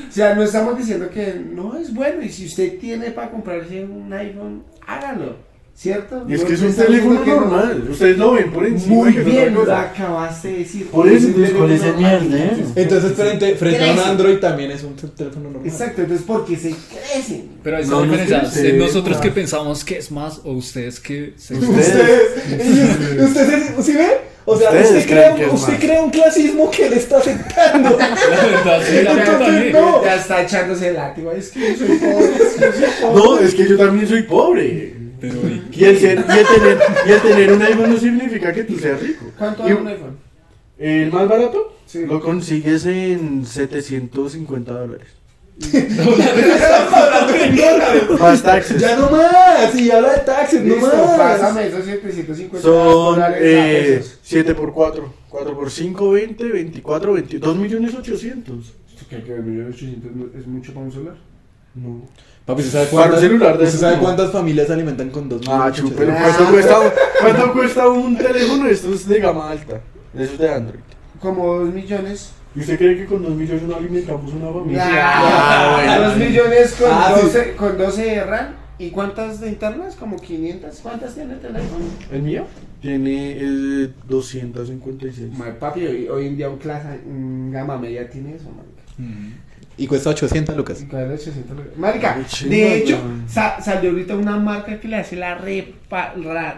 o sea, no estamos diciendo que no es bueno y si usted tiene para comprarse un iPhone, hágalo, ¿cierto? Y es que es un teléfono normal. Ustedes lo ven por encima. Muy bien, lo acabaste de decir. Por eso, Es un entonces, ¿cuál es teléfono el normal. mierda, eh? Entonces, frente, frente a un. Android también es un teléfono normal. Exacto, entonces porque se crecen. Pero esa No, no diferencia nosotros no. que pensamos que es más o ustedes que se. Ustedes. Ustedes, ustedes, ¿sí ve? O sea, Ustedes usted, crea, es usted crea un clasismo que le está afectando. La verdad, sí, la verdad Entonces, también. no. Ya está echándose el látigo. Es que yo soy pobre. Es que yo soy pobre. No, es que yo también soy pobre. Pero, y- Y el, ser- y el tener, y el tener un iPhone no significa que tú seas rico. ¿Cuánto vale un iPhone? El más barato Sí. lo consigues en 750 dólares. Más taxes. ya no más. Y habla de taxes, no Listo, más. pásame esos 750 Son dólares a eh, pesos. 7 por 4. 4 por 5, 20, 24, 20. 2 millones 800. ¿Esto qué? ¿Que 1.800.000 es mucho para un celular? No. Papi, ¿usted sabe cuántas, celular de ¿usted esos, sabe cuántas familias se alimentan con dos Ah, mil chup, pero ochocientos? ¿cuánto cuesta, ¿cuánto cuesta un teléfono de estos de gama alta? De esos de Android. Como 2 millones. ¿Y usted cree que con 2 millones no alimentamos una familia? Ah, bueno. 2 millones con, Ah, sí. 12, con 12 de RAM. ¿Y cuántas de internas? Como 500. ¿Cuántas tiene el teléfono? ¿El mío? Tiene eh, 256. Madre, papi, hoy, hoy en día un clase, un gama media tiene eso, marica. Mm. Y cuesta 800 lucas. Y cada 800 lucas. Marica, de hecho, sa- salió ahorita una marca que le hace la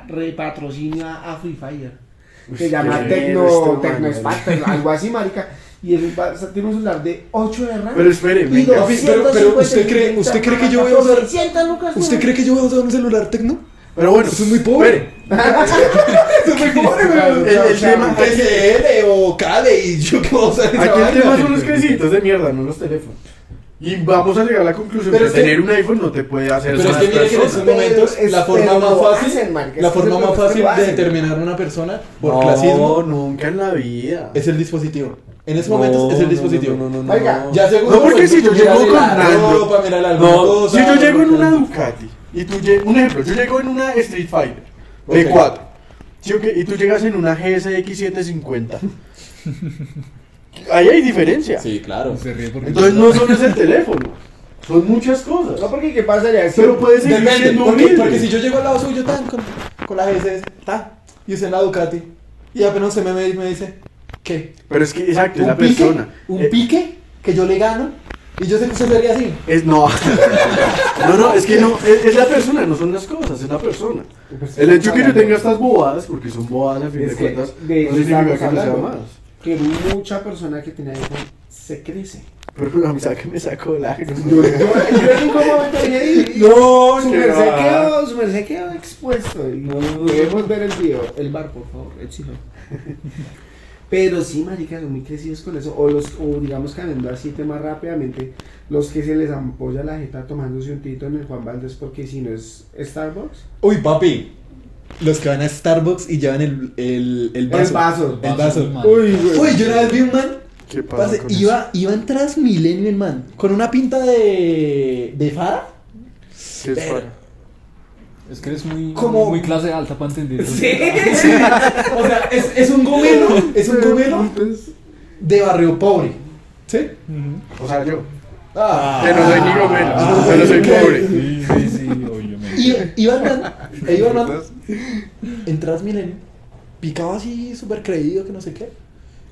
repatrocina a Free Fire. Uy, Se llama Tecno, Tecno Spark, algo así, marica. Y sea, tiene un celular de 8 de RAM. Pero espere, pero- pero ¿usted cree- 250 usted cree que yo voy a usar- 600 lucas, ¿Usted cree que yo voy a usar un celular tecno? Pero bueno, Eso es muy pobre. es muy pobre, El- el tema- TCL o Cale y yo qué voy a esa Aquí el tema son los crecitos de mierda, no los teléfonos. Y vamos a llegar a la conclusión Pero que es que- tener un iPhone no te puede hacer Pero es más que mire que en estos momentos Es- la forma más fácil, hacen, marica, la forma más fácil de determinar una persona por no, clasismo nunca en la vida. es el dispositivo. En estos No, momentos es el dispositivo. No, no, no, no, Oiga, no. Ya segundo, No, porque pues, si yo llego con la Nando- ropa, mira la No, cosa, si yo llego en una Ducati y tú un ejemplo, yo llego en una Street Fighter de Ok. 4 ¿sí o qué? y tú llegas en una GSX 750. Ahí hay diferencia. Sí, claro. Se ríe porque. Entonces no solo es el teléfono, son muchas cosas. No, porque ¿qué pasaría? Si- Pero puede seguir Depende, siendo porque, porque si yo llego al lado suyo tan con, con la GSS, ta, y usted en la Ducati, y apenas se me me dice, ¿qué? Pero es que, exacto, es la pique? persona. ¿Un Eh, pique que yo le gano? Y yo sé que usted sería así. Es no. no, no, es que no, es, es la persona, no son las cosas, es la persona. Pues, El hecho que yo tenga estas bobadas, porque son bobadas al fin de cuentas, de no significa que no sea más. que mucha persona que tiene iPhone se crece. Pero a mí que me sacó la. Yo, en ningún momento dije, y- y No, su merced quedó, su merced quedó expuesto. Y podemos ver el video. El bar, por favor, exijo. Pero sí, marica, son muy crecidos con eso. O, los, o digamos, cambiando así tema rápidamente, los que se les ampolla la jeta tomándose un tito en el Juan Valdés porque si no es Starbucks. Uy, papi. Los que van a Starbucks y llevan el, el, el vaso. El vaso. El Vaso. Uy, güey. Uy, yo una vez vi un man. ¿Qué pasa iba, iba en Transmilenio el man. Con una pinta de. de fada. eso? ¿Qué es para? Es que eres muy, Como- muy clase alta para entender eso. Sí. O sea, es, es un gomelo. Es un gomelo de barrio pobre. ¿Sí? O sea, yo. Ah. Que no soy ni gomelo, Ah, pero soy pobre. Sí, sí, sí, obviamente. Y e iba el man en Transmilenio. Picaba así súper creído que no sé qué.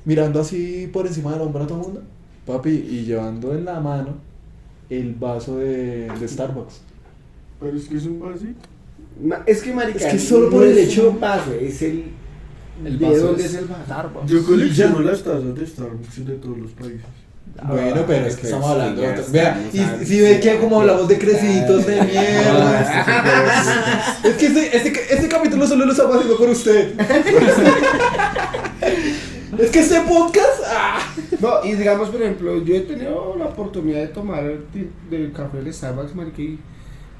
Mirando así por encima del hombro a todo el mundo. Papi, y llevando en la mano el vaso de, de Starbucks. Pero es que es un vasito. Ma- Es que, marica, Es que solo por no el es hecho- vaso, es el... El ¿De vaso dónde es es el vaso? Starbucks. Yo colecciono las tazas de Starbucks de todos los países. Bueno, pero es que pues, estamos hablando de Vea, y si ve que como hablamos de creciditos de mierda. Ah, Es que este, este, este capítulo solo lo estamos haciendo por usted. Es que este podcast. ah. No, y digamos, por ejemplo, yo he tenido la oportunidad de tomar el del café de Starbucks, marica, y...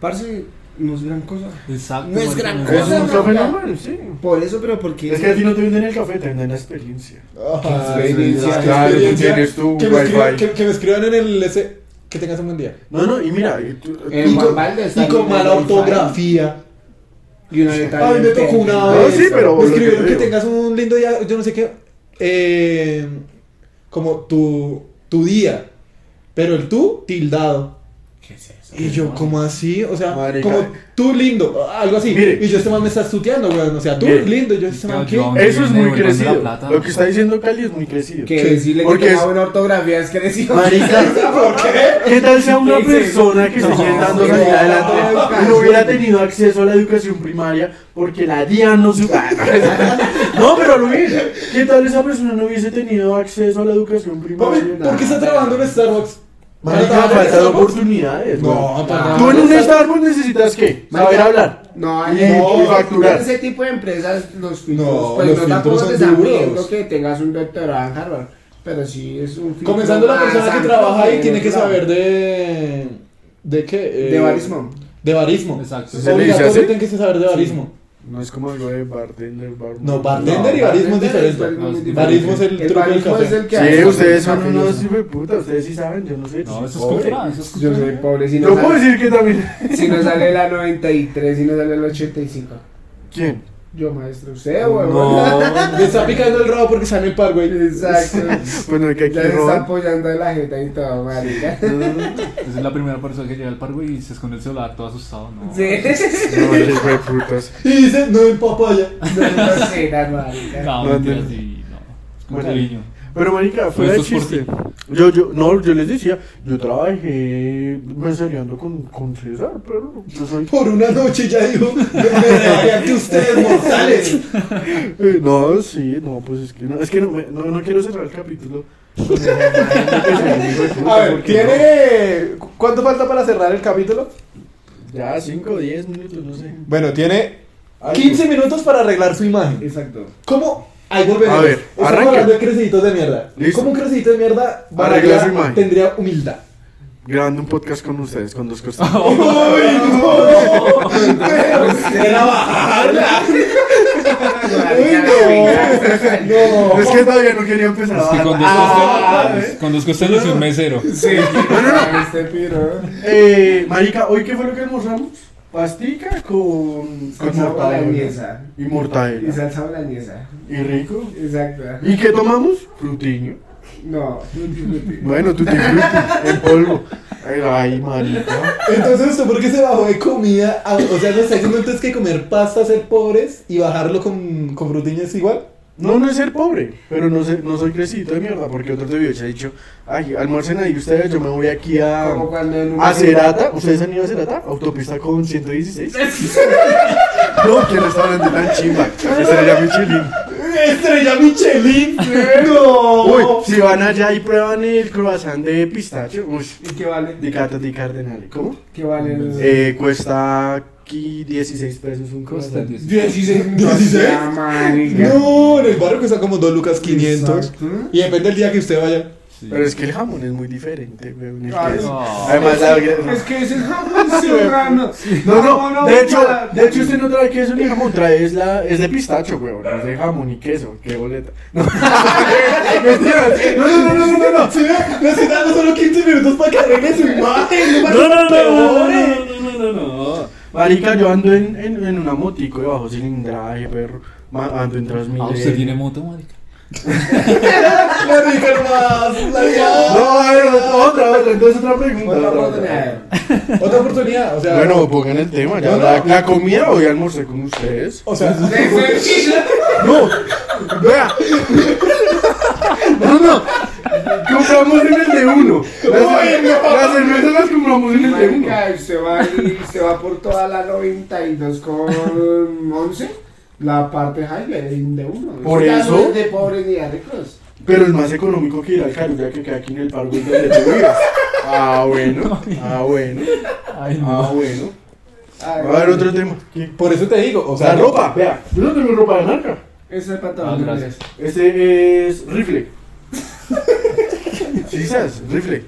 Parce, no es gran cosa. Exacto. No es gran no Es cosa, un café normal, sí. Por eso, pero porque... Es que a ti no te venden el café, te venden la experiencia. Ajá, experiencia. Claro, tú experiencia. tienes tu que me, escriban, wifi. que, que me escriban en el ese. Que tengas un buen día. No, no, y mira, y tú- El y Juan con, mala ortografía. Y una letra A mí me tocó una vez. sí, pero me escribieron que, tengas un lindo día, yo no sé qué. eh, como tu, tu día. Pero el tú tildado. ¿Qué es eso? Y yo, como así? O sea, Marica. como tú lindo, algo así. Mire. y yo, este man me está tuteando, weón. O sea, tú Mire. lindo. Yo, este man, ¿qué? Yo- Eso es muy crecido. plata. Lo que está diciendo Cali es muy crecido. Que decirle que es- buena ortografía es crecido. Marica, ¿Por qué? ¿qué tal sea una persona que sí, salir no, adelante no, y no hubiera tenido acceso a la educación primaria porque la DIAN no se... No, pero Luis, ¿qué tal esa persona no hubiese tenido acceso a la educación primaria? ¿por qué está trabajando en Starbucks? Marica, ¿Para trabajar en falta de Starbucks? oportunidades. No, para Tú en un no, Starbucks necesitas qué? Saber hablar. No, Y- no, facturar. ese tipo de empresas los filtros, No, pues los no filtros tampoco son te están pidiendo que tengas un doctorado en Harvard, pero sí es un filtro Comenzando la persona que trabaja ahí tiene que saber de. ¿De qué? Eh, de barismo. De barismo. Exacto. ¿Se le dice Obligatorio así? tiene que saber de barismo. No es como algo de bartender, barman. No, bartender No, y barismo es diferente. barismo es el truco del café. es el que Sí, hace ustedes son unos hijueputas, ustedes sí saben, yo no sé. No, soy eso es pobre. cultura. Eso es Yo cultura. soy pobre, si no, Yo puedo decir que también. si no sale la 93, si no sale la 85. ¿Quién? Yo, maestro, usted, huevón. No. Le está picando el rabo porque sale el par, güey. Exacto. Bueno, que aquí Ya se está apoyando en la jeta y todo, marica. Esa es la primera persona que llega al parque y se esconde el celular todo asustado. No. Sí. No, hijueputas. Y dice, no, el papaya. No, no sé, la marica. No, No, mentiras, no. sí, no. Es con Bueno. cariño. Pero marica, fuera de chiste. Yo, yo, no, yo les decía, yo trabajé mensajeando con, con César, pero yo soy... Por una noche ya dijo, me que ustedes mortales. Eh, No, sí, no, pues es que no, es que no, me- no, no quiero cerrar el capítulo. A ver, tiene. ¿Cuánto falta para cerrar el capítulo? Ya, 5 o 10 minutos, no sé. Bueno, tiene Algo. 15 minutos para arreglar su imagen. Exacto. ¿Cómo? Ahí volveremos. A ver, Estamos arranque. hablando de creciditos de mierda. Listo. ¿Cómo un crecito de mierda va a Arregla su imagen. tendría humildad? Grabando un podcast con ustedes, con dos cosas. Era bajarla. no. Es que todavía no quería empezar a Es que con dos Ah, costeños, con dos costeños y un mesero. Sí. No, no, no. Este piro. Eh, marica, ¿hoy qué fue lo que almorzamos? Pastica con, con Salsa mortadela. boloñesa. Y Y mortadela. salsa boloñesa. Y rico. Exacto. ¿Y qué tomamos? Frutiño. No. Bueno, tutti frutti, en polvo. Ay, marica. Entonces, ¿usted por qué se bajó de comida? a- o sea, ¿no está diciendo entonces que comer pasta, ser pobres y bajarlo con, con frutiñas es igual? No, no es ser pobre, pero no, sé, no soy crecidito de mierda, porque otro te ha dicho, ay, almuercen ahí ustedes, yo me voy aquí a... A Cerata, ¿ustedes han ido a Cerata? Autopista con 116. No, qué restaurante tan chimba. Estrella Michelin. ¡Estrella Michelin! ¡No! Uy, si van allá y prueban el croissant de pistacho, uy, ¿Y qué vale? di Cata di Cardenale. ¿Cómo? ¿Qué vale? el- Eh, cuesta aquí 16 pesos un croissant. 16. 16. No, en el barrio cuesta como 2 lucas 500. Y depende del día que usted vaya. Pero es que el jamón es muy diferente, Además, es, que es jamón No, no, no, de, hecho, de hecho, usted no trae queso ni jamón, trae la, es de pistacho, weón. Es de jamón y queso, qué boleta. No, no, no, no, no, No, no, no, no, no, no, no, no. Marica, yo ando en, en, en una motico de bajo cilindraje, perro, Ma- ando en Ah, Transmilenio. usted tiene moto, marica. La rica más, la rica. No, a ver, otra, otra, entonces otra pregunta. Otra otra, oportunidad. Otra oportunidad, o sea. Bueno, pongan el tema, ya. No, no. La, la comida hoy almorcé con ustedes. O sea, No, vea. No, no. Compramos en el de uno. Las, las cervezas las compramos en el de uno. Usted va, y usted va por toda la 92 con 11. La parte high de uno. Por eso. de pobres ni de ricos. Pero es más económico que ir al Carulla que queda aquí en el parque donde tú vives. Ah, bueno. Ah, bueno. Ah, no. bueno. Ay, A ver, otro tema. por eso te digo, o sea. La ropa, vea. Yo no tengo ropa de marca. Ese es el Ah, pantalón. gracias. Este es rifle. Sí, ¿sabes? Rifle.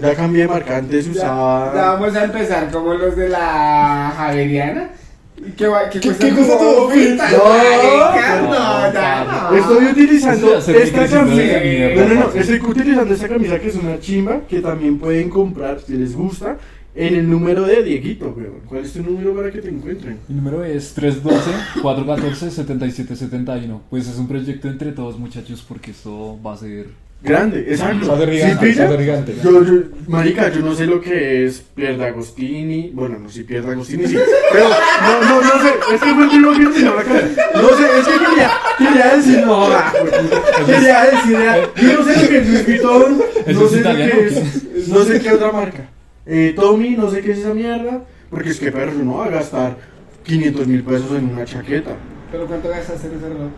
Ya cambié de marca. Antes usaba. ya vamos a empezar como los de la Javeriana. ¿Y qué, va, qué, ¿Qué- cuesta qué cuesta como tu outfit? pinta, No, marica? no, No, ya no. Estoy utilizando esta camisa. No, no, no. Estoy utilizando esta camisa que es una chimba que también pueden comprar si les gusta en el número de Dieguito, weón. ¿Cuál es tu número para que te encuentren? Mi número es 312-414-7771. Pues es un proyecto entre todos, muchachos, porque esto va a ser. Grande, exacto. Ser gigante. Yo, yo, marica, yo no sé lo que es Pierre Agostini. Bueno, no sé Pierre Agostini, sí. Pero, no, no, no sé. Es que fue el primero que a la cabeza. No sé, es que quería, quería decir, no, ah, quería decir, ah, yo no sé lo que es ¿Eso no sé lo que es, no sé qué otra marca. Eh, Tommy, no sé qué es esa mierda. Porque es que, perro, yo no va a gastar 500 mil pesos en una chaqueta. ¿Pero cuánto gastaste en ese reloj?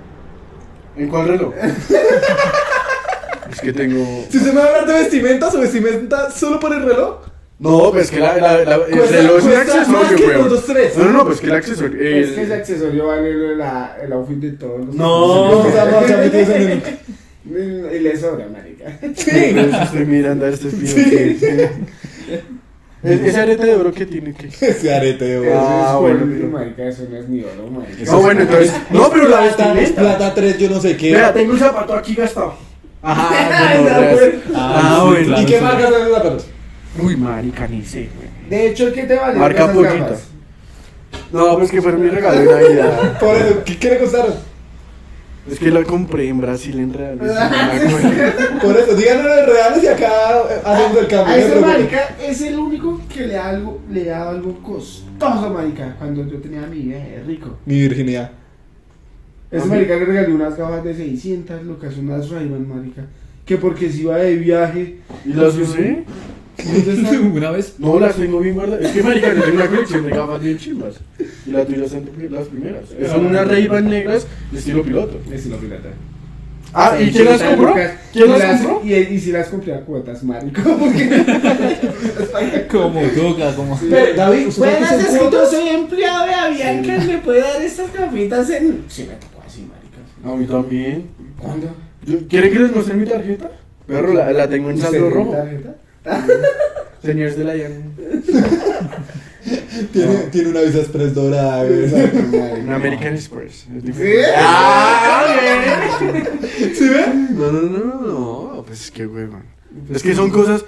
¿En cuál reloj? es que tengo. Si se me va a hablar de vestimentas o vestimenta solo por el reloj. No, pues que la, la, la- el Cuesta- reloj es un cuesta más accesorio, que weón. los tres. No, no, no, pues que el accesorio. Es que ese El... accesorio vale la, el outfit de todos los. No. O sea, no, o sea, metidos en el- Y le sobra, marica. Sí. Estoy mirando a este pibe. que- Es- Ese arete de oro que tiene que. Ese arete de oro. Ah, Eso es bueno, pero- marica, eso no es ni oro, marica. No, bueno, entonces. No, pero la plata, es vestimenta. plata 3, yo no sé qué. Mira, tengo un zapato aquí gastado. Ajá, no, bueno, pues. Ah, sí, bueno. claro, ¿Y qué sí. marca son zapatos? Uy, marica, ni sé, güey. De hecho, ¿qué te vale? Marca esas gafas? No, pues que fueron mi regalo de Navidad. Por eso, ¿qué, qué le costaron? Es que la compré en Brasil en reales. Por eso, díganos los reales y acá eh, hacemos el cambio. A ese marica es el único que le da algo, le da algo costoso, marica. Cuando yo tenía a mi vida de rico. Mi virginidad. Ese marica le regaló unas gafas de 600 lucas, unas Ray-Ban, marica. Que porque si iba de viaje. ¿Y las usé? Una vez. No, las tengo bien guardadas. Es que, marica, yo tengo una colección de gafas bien chimbas. Y la tuya son las primeras. Son unas Ray-Ban negras de estilo piloto. Estilo pirata. Ah, ¿y quién las 600 compró? ¿Quién Y las compró? Y, y si las compré a cuotas, marico. Porque... Como toca, como. Pero, David, ¿usted Buenas, sabe que soy empleado de Avianca y me puede dar estas gafitas en... Sí, me. A mí también. ¿Cuándo? Yo- ¿Quieren que les muestre mi tarjeta? Perro, la, la tengo en ¿Usted saldo rojo. tarjeta? Señores de la Yan. Tiene, tiene una visa express dorada, güey. Un American Express. Es ¿Sí? diferente. ¡Ah! bien. ¿Sí ven? No, no, no, no, no. Pues es que, huevón. Es que son cosas.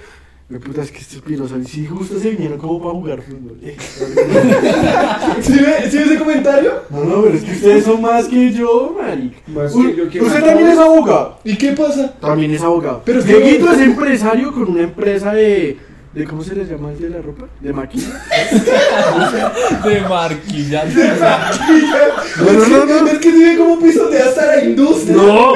Me puta, es que estos piros, si justo se vinieron como para jugar fútbol. Eh, ¿Sí ve, ¿Sí ve ese comentario? No, no, pero es que ustedes son más que yo, marica. Más que yo, ¿qué Usted más? también es abogado. ¿Y qué pasa? También es abogado. Pero es que- Dieguito es empresario con una empresa de. de ¿Cómo se les llama el de la ropa? De maquila. De marquilla. No, no, no, no. Es que sí ve cómo pisotea hasta la industria. No.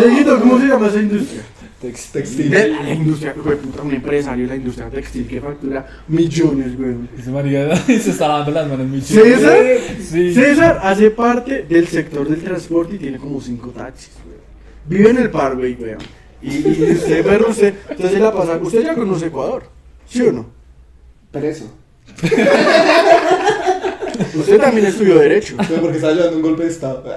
Dieguito, ¿cómo se llama esa industria? Tex- Textil. De la industria, güey, puta, un empresario de la industria textil que factura millones, güey. Ese marica se está lavando las manos muy César, Sí. César hace parte del sector del transporte y tiene como cinco taxis, güey. Vive en el Parkway, güey. Y, y usted, perro, usted, usted se la pasa. Usted ya conoce Ecuador, ¿sí o no? Preso. Usted también estudió Derecho. Pero porque estaba llevando un golpe de estado.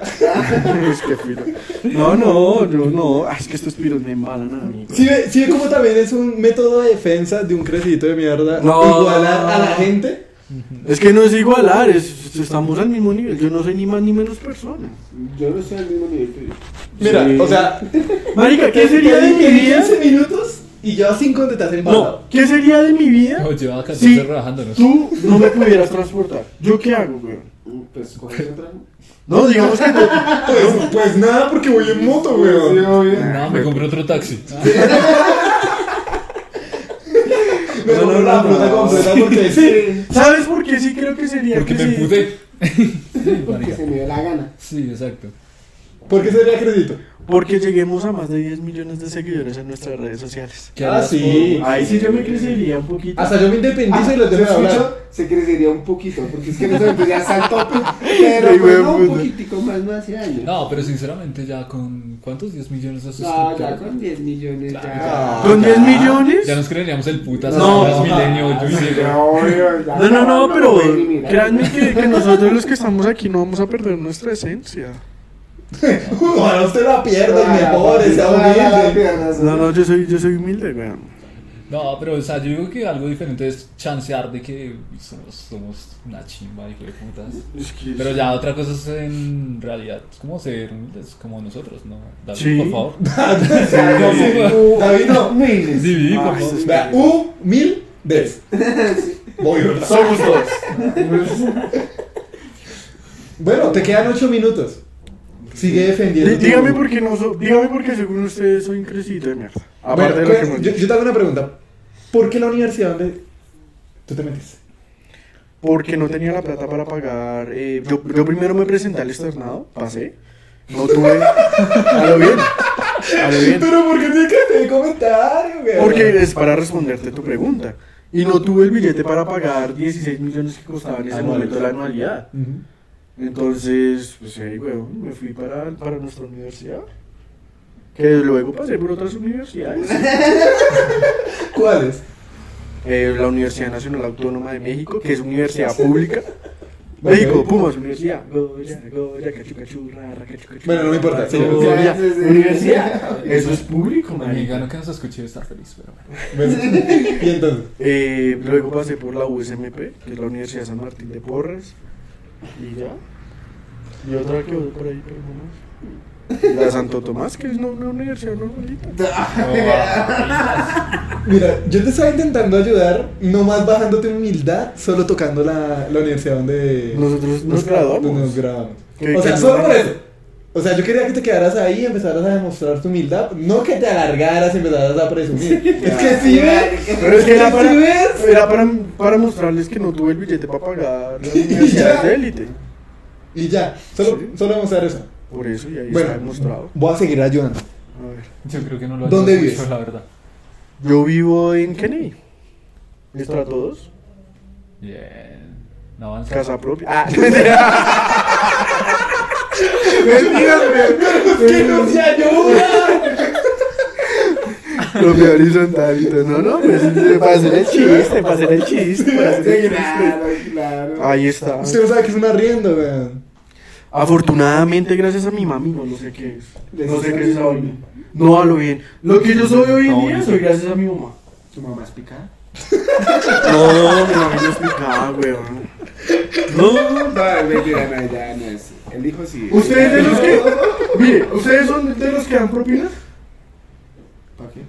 es que piro. No, no, yo no. Ah, es que estos piros me embalan a mí. ¿Sí ve, sí ve cómo también es un método de defensa de un crecidito de mierda? No. Igualar a la gente. Es que no es igualar, es, estamos al mismo nivel. Yo no soy ni más ni menos persona. Yo no estoy al mismo nivel que yo. Mira, Sí. o sea, Marica, ¿qué sería de mi vida? 15 minutos y ya 5 donde te has No, embalado. ¿qué sería de mi vida No, lleva 14 si tú no me pudieras transportar? ¿Yo qué hago, weón? Pues coges otra. No, digamos que no. Pues, pues nada, porque voy en moto, Sí, weón. obvio. No, me compré otro taxi. Me No, no, la no, no. completa porque Sí, ¿sabes por qué sí creo que sería? Porque que me sí? emputé. Sí, Porque se me dio la gana. Sí, exacto. ¿Por qué sería crédito? Porque lleguemos a más de 10 millones de seguidores en nuestras redes sociales. ¿Qué Ah, harás sí. Ahí sí yo me crecería un poquito. Hasta yo me independizo y los ¿se dejo de hablar. Se crecería un poquito, porque es que nosotros ya está al tope. Pero Ay, pues, weón, no, un puta. poquitico más, no hace años. No, pero sinceramente ya con... ¿Cuántos? ¿10 millones de No, suscriptores? ya con 10 millones ya. ¿Con 10 millones? Ya nos creeríamos el putas. No. Ya, ya. No, no, no, pero mirar. créanme que, que nosotros los que estamos aquí no vamos a perder nuestra esencia. Ojalá usted la pierda y Ah, mejore, papi, sea no, no, no, humilde. pierdas, No, no, yo soy, yo soy humilde, weón. No, pero o sea, yo digo que algo diferente es chancear de que somos, somos una chimba, hijo de putas. Es que- Pero ya otra cosa es en realidad, es como ser humildes, como nosotros, ¿no? David, Sí. por favor. David no. Humildes. Sí, por favor. sí, Vea, U, mil, des. Voy, ¿verdad? Somos dos. Bueno, te quedan 8 minutos. Sigue defendiendo. Dígame por qué no so- dígame por qué según ustedes soy un crecidito de mierda. Bueno, Aparte de lo que yo, yo te hago una pregunta. ¿Por qué la universidad donde tú te metiste? Porque no tenía la plata para pagar. eh, yo, yo primero me presenté al externado, pasé. No tuve. A lo bien. A lo bien. Pero ¿por qué tienes que hacer comentario, güey? Porque es para responderte tu pregunta. Y no tuve el billete para pagar 16 millones que costaba en ese momento la anualidad. Ujú. Entonces, pues ahí, weón, me fui para, para nuestra universidad. Que luego pasé por otras universidades. ¿Cuáles? Eh, la Universidad Nacional Autónoma de México, que es universidad pública. México, Pumas, universidad. Goya, Goya, cachu, cachu, rara, cachu, cachu, Bueno, no me importa, sí. Goya, Sí, sí, sí. Universidad. Eso es público, marica. mexicano que nos escuche está feliz, pero bueno. Bueno, y entonces. Eh, luego pasé por la USMP, que es la Universidad San Martín de Porres. Y ya. Y otra que por ahí, pero no más. Y La Santo Tomás, que es no- una universidad normalita. Mira, yo te estaba intentando ayudar, no más bajándote humildad, solo tocando la, la universidad donde Nosotros nos donde graduamos. nos grabamos. ¿Qué- O sea, solo por eso. O sea, yo quería que te quedaras ahí y empezaras a demostrar tu humildad, no que te alargaras y empezaras a presumir. es que sí, ves. Pero es que era para, era para, para mostrarles que no tuve el billete para pagar la universidad de élite. Y ya, solo, Sí. solo demostrar eso. Por eso, y ahí Bueno, está demostrado. voy a seguir ayudando. A ver. Yo creo que no lo ¿Dónde vives? mucho, la verdad. Yo vivo en Kennedy. Estrato 2. Bien. No. Casa propia. Ah, ¡Que no se ayuda! Propia horizontal y todo. No, no, pues para hacer el chiste, para hacer el chiste. Para hacer el chiste. claro, claro. Ahí está. Usted no sabe que es un arriendo, weón. Afortunadamente, gracias a mi mami, no, no sé qué es. No sé qué es esa vaina. No, a lo bien. Lo que yo soy hoy en No, día soy gracias a mi mamá. ¿Tu mamá es picada? No, mi mami no explicaba, weón. No. No, no, ya no es. El hijo sí. ¿Ustedes de los que.? Mire, ¿ustedes son de los que dan propinas? ¿Para qué?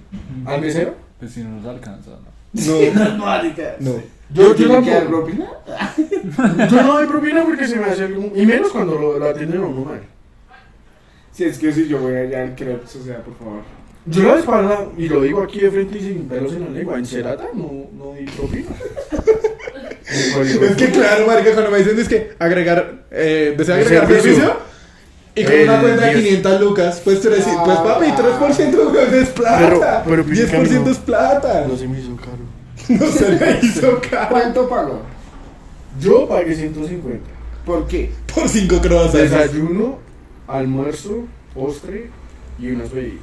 ¿Al mesero? Pues si no nos alcanza, ¿no? No, No, marica. no. Yo, yo ¿Tiene que dar tampoco. propina? Yo no doy propina porque se me hace algo. Y menos cuando lo, lo atienden a uno mal. Si es que si yo voy allá al crepes, o sea, por favor. Yo la espalda, y lo digo aquí de frente y sin pelos en la lengua, en Cerata no, no di propina. Es que claro, marica, cuando me dicen es que agregar, eh, desea agregar servicio. servicio y con El una cuenta de 10. 500 lucas, pues, tres, pues papi, 3% weón, es plata. Pero- pero pues, 10% no. es plata. No se me hizo caro. No se le hizo caro. ¿Cuánto pagó? Yo pagué 150. ¿Por qué? Por 5 croissants. Desayuno, almuerzo, postre y unas bebidas.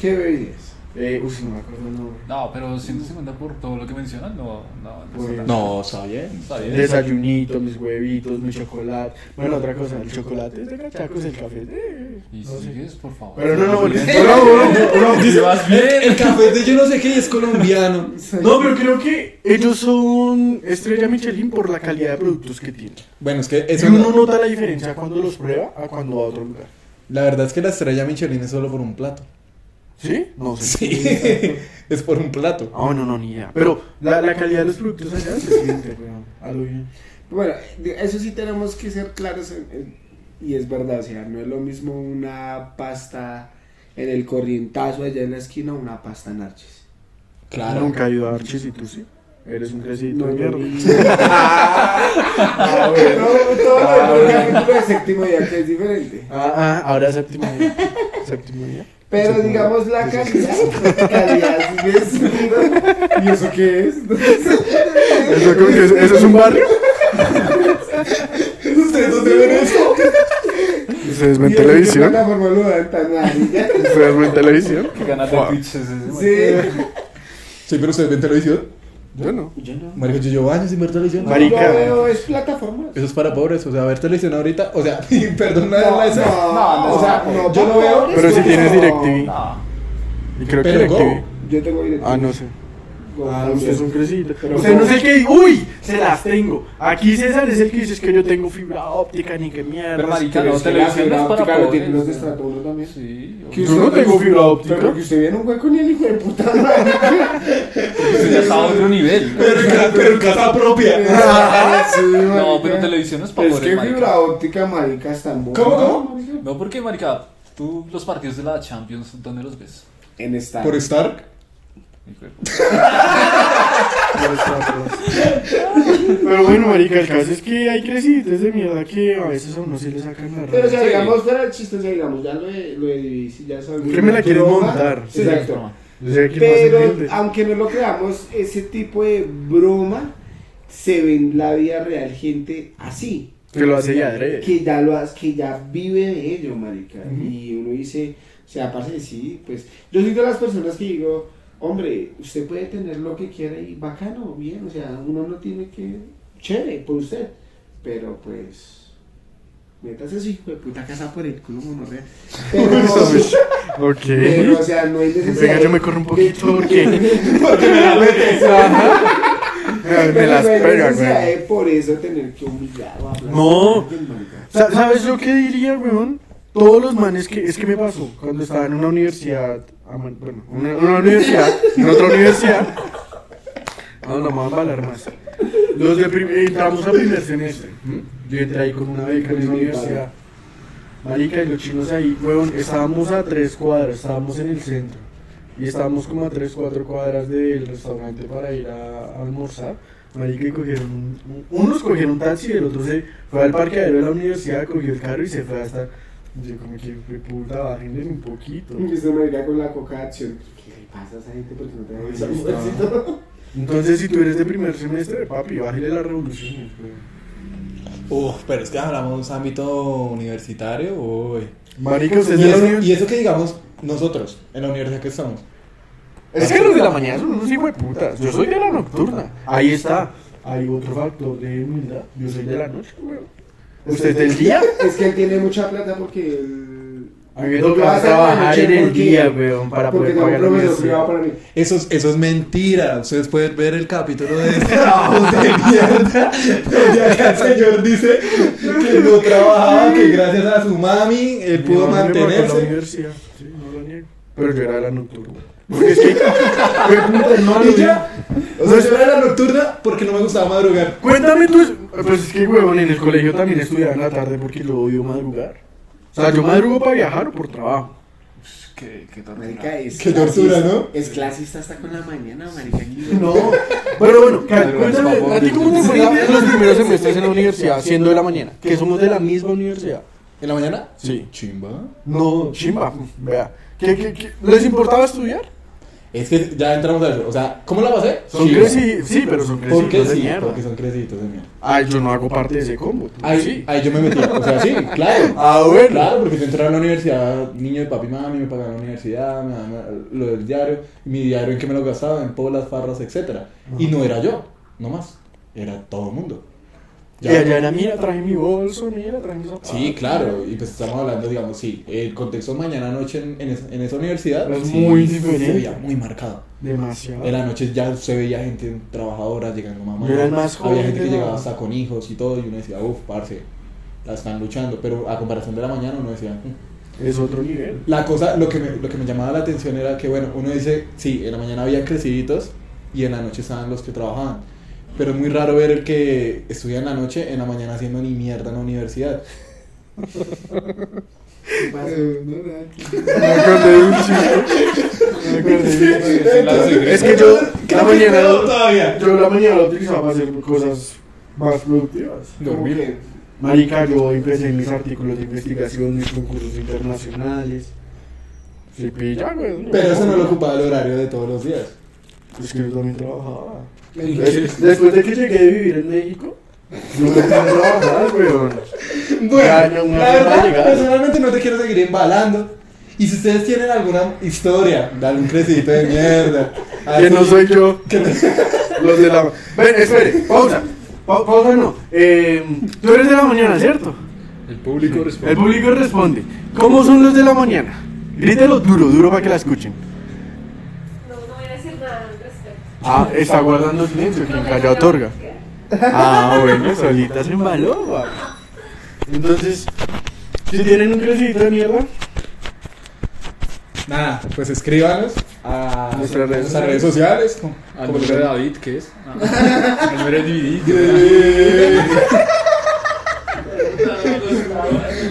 ¿Qué bebías? Eh, uy, no me acuerdo el nombre. No, pero 150 por todo lo que mencionan, no, no, no Pues, está No, bien. Está bien. Desayunito, mis huevitos, mi chocolate. Bueno, otra cosa, el chocolate es de cachacos, el café de... Y no sé. sigues, por favor. Pero no, no, bueno, no, no, no, Si vas bien. El café de yo no sé qué y es colombiano. No, pero creo que ellos son estrella Michelin por la calidad de productos que tienen. Bueno, es que Y eso uno nota la diferencia cuando los prueba a cuando va a otro lugar. La verdad es que la estrella Michelin es solo por un plato. ¿Sí? No sé. Sí. es por un plato. Ah, bueno, no, ni idea. Pero la, la calidad de los productos allá se siente. A lo bien. Bueno, eso sí tenemos que ser claros en- en- y es verdad, o sea, no es lo mismo una pasta en el corrientazo allá en la esquina o una pasta en Arches. Claro. Nunca he ido a Archis y tú sí. Eres un crecidito No, de no, mierda. Ah, bueno. No, todo séptimo día que es diferente. Ah, ah, ahora séptimo día. Séptimo día. Pero Séptimo digamos la calidad, calidad sigue siendo- ¿Y eso qué es? ¿Eso, que es, ¿Eso es un barrio? ¿Ustedes dónde ven eso? ¿Ustedes ven ¿Y en qué televisión? plataforma lo dan tan amarilla? ¿Ustedes ven televisión? Que ganas de Wow. Twitch es ese, Sí. Sí, pero ustedes ven televisión. Yo no. Yo no. Marica, yo llevo años sin ver televisión. No, Marica. no veo, es plataforma. Eso es para pobres, o sea, ver televisión ahorita, o sea, perdón la No, la- no, no, o sea, no, yo lo veo, Pero si tienes no. DirecTV. No. Y creo que. DirecTV. Yo tengo DirecTV. Ah, no sé. Ah, también. usted es un crecidito. Pero Usted no es el que ¡Uy! Se las tengo. Aquí César es el que dice es que yo tengo fibra óptica ni que mierda. Pero, marica, no, televisión es para óptica lo pobres, tienen los de también. Sí. Yo no usted- tengo fibra óptica. Pero que usted viene un hueco ni el hijo de puta. Eso ya está a otro nivel. pero, en ca- pero en casa propia. No, pero televisión no es para Pero es pobres, que marica. fibra óptica, marica, está muy ¿Cómo, cómo? marica. No, porque, marica, tú los partidos de la Champions, ¿dónde los ves? En esta. Por Stark. Mi cuerpo. Pero bueno, marica, el caso es que hay creciditos de mierda que a veces a uno sí le sacan la Pero o sea, digamos, fuera el chiste, o sea, digamos, ya lo de, lo de ya sabemos. ¿Qué me la quieres montar? Sí, exacto. Pero, se aunque no lo creamos, ese tipo de broma se ve en la vida real gente así. Que lo hace ya adrede. Que ya, lo hace, que ya vive de ello, marica. Y uno dice, o sea, aparte de sí, pues, yo soy de las personas que digo, hombre, usted puede tener lo que quiera y bacano, bien, o sea, uno no tiene que, chévere, por usted, pero pues, métase su hijo de puta casa por el culo, monorrea. Pero, Ok. pero, o sea, no hay necesidad. Venga, yo me corro un poquito porque Porque me la metes. me, me las pega, güey. por eso tener que humillar o hablar. No. ¿Sabes lo que diría, weón? Todos los manes que. Es que me pasó cuando estaba en una universidad. ah, Bueno, una, una universidad. En otra universidad. No, no me a embalar más. Los de entramos a primer semestre. Yo entré ahí con una beca en esa universidad. Marica, y los chinos ahí, weón, estábamos a tres cuadras, estábamos en el centro. Y estábamos como a tres, cuatro cuadras del restaurante para ir a, almorzar. Marica, y cogieron un, un- unos cogieron un taxi y el otro se fue al parqueadero de la universidad, cogió el carro y se fue hasta. Yo como que, "Fue puta, bájenle un poquito. Y usted me con la coca de acción. ¿Qué le pasa a esa gente? Porque no te está. almuercito? Entonces, si tú eres de primer semestre, papi, bájale las revoluciones, weón. Uf, pero es que hablamos ámbito universitario, uy. Es Y de eso, y eso que digamos nosotros, en la universidad que estamos. Es que los de la mañana son unos hijos de putas. Yo soy de la nocturna. Ahí está. Hay otro factor de humildad. Yo soy de la noche, weón. ¿Usted es del día? Es que él tiene mucha plata porque él. A mí me toca trabajar en el día, weón, para porque poder pagar la universidad. para mí. Eso, es- eso es mentira. Ustedes pueden ver el capítulo de trabajos de mierda. Donde acá el señor dice que no trabajaba, que gracias a su mami él pudo Mi la mantenerse. universidad. Sí, no lo niego. Pero yo era de la nocturna. Porque es que. Puta, hermano. Y ya. O sea, yo era la nocturna porque no me gustaba madrugar. Cuéntame tú. Pues es que, huevón, en el colegio también estudiaba en la tarde porque yo odio madrugar. O sea, yo madrugo para viajar o por trabajo. Qué, qué Marica, tortura. es Qué tortura, ¿no? Es clasista hasta con la mañana, marica. aquí. No. Pero bueno, cuéntame, ¿a ti cómo te fue en los primeros semestres en la universidad, siendo de la mañana? Que somos de la misma universidad. ¿En la mañana? Sí. Chimba. No, chimba. Vea. ¿Qué, qué, qué? ¿Les importaba estudiar? Es que ya entramos a eso. O sea, ¿cómo la pasé? Son Chiva. crecidos, sí, pero son ¿Por qué crecidos de sí? mierda. Porque son creciditos de mierda. Ay, yo no hago parte de ese combo. Ahí, sí. ahí yo me metí. O sea, sí, claro. Ah, bueno. Claro, porque yo entré a la universidad, niño de papi y mami, me pagaban la universidad, me daban lo del diario, y mi diario en que me lo gastaba, en polas, farras, etc. Y no era yo, no más, era todo el mundo. Y allá era, mira, traje mi bolso, mira, traje mis zapatos. Sí, claro, y pues estamos hablando, digamos, sí, el contexto mañana noche en, en, esa, en esa universidad Es sí, muy Se diferente. veía muy marcado. Demasiado. En la noche ya se veía gente trabajadora llegando mamá. Yo era el más Había gente que llegaba hasta con hijos y todo, y uno decía, uff, parce, la están luchando. Pero a comparación de la mañana, uno decía, "Mm". Es otro nivel. La cosa, lo que, me, lo que me llamaba la atención era que, bueno, uno dice, sí, en la mañana había creciditos y en la noche estaban los que trabajaban. Pero es muy raro ver el que estudia en la noche, en la mañana haciendo ni mierda en la universidad. ¿Qué pasa? Me acordé de un chiste. Me acordé de un- Es que yo la mañana, todavía. yo la mañana lo utilizaba para hacer cosas más productivas. Dormir. Marica, yo empecé mis artículos de investigación, mis concursos internacionales. Sí, pilla, güey. Pero eso no lo ocupaba el horario de todos los días. Es que yo también trabajaba. Des- Después de que llegué de vivir en México, yo me a trabajar, weón. Ya, no, la verdad, personalmente no te quiero seguir embalando. Y si ustedes tienen alguna historia de algún crecidito de mierda, Que no así, soy yo. que no- Los de la. Ven, espere, pausa. Pa- pausa no. Eh, tú eres de la mañana, ¿cierto? El público responde. El público responde. ¿Cómo son los de la mañana? Grítelo duro, duro para que la escuchen. No, no voy a decir nada al respecto. Ah, está guardando silencio, quien calla otorga. Ah, bueno, solita se embaló. va. Entonces, si tienen un crecidito de mierda, Nada, pues escríbanos a Nuestras redes nuestras redes sociales. Al como de lo- David, ¿qué es? Ah, el nombre de DVD.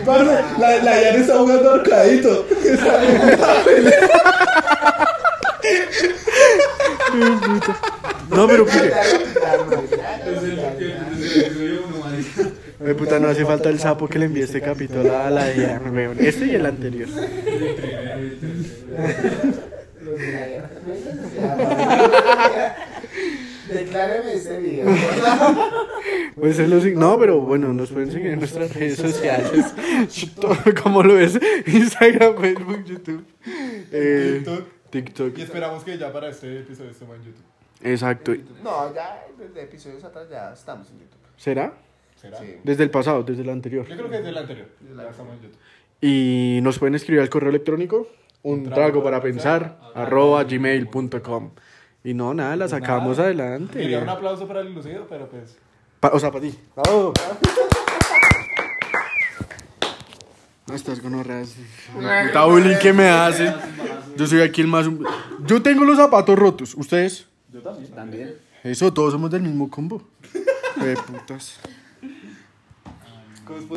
Parce, La, la Diana está jugando arcadito. No, pero ¿por qué? Ay, puta, no hace falta el sapo que le envíe este capítulo a la weón. Este y el anterior. Decláreme ese video. Pues es lo sig- No, pero bueno, nos pueden seguir en nuestras redes sociales. Como lo ves: Instagram, Facebook, YouTube. Eh, TikTok. Y esperamos que ya para este episodio estemos en YouTube. Exacto. No, ya desde episodios atrás ya estamos en YouTube. ¿Será? ¿Será? Sí. Desde el pasado, desde el anterior. Yo creo que es del anterior. Ya estamos en YouTube. Y nos pueden escribir al correo electrónico un trago para pensar arroba gmail.com. Y no, nada, la sacamos adelante. Quería un aplauso para el lucido, pero pues. Pa- o sea, para ti. ¡Bravo! No estás con horras. Puta bullying que me hacen. Yo soy aquí el más. hum- Yo tengo los zapatos rotos. ¿Ustedes? Yo también. Eso, todos somos del mismo combo. De putas.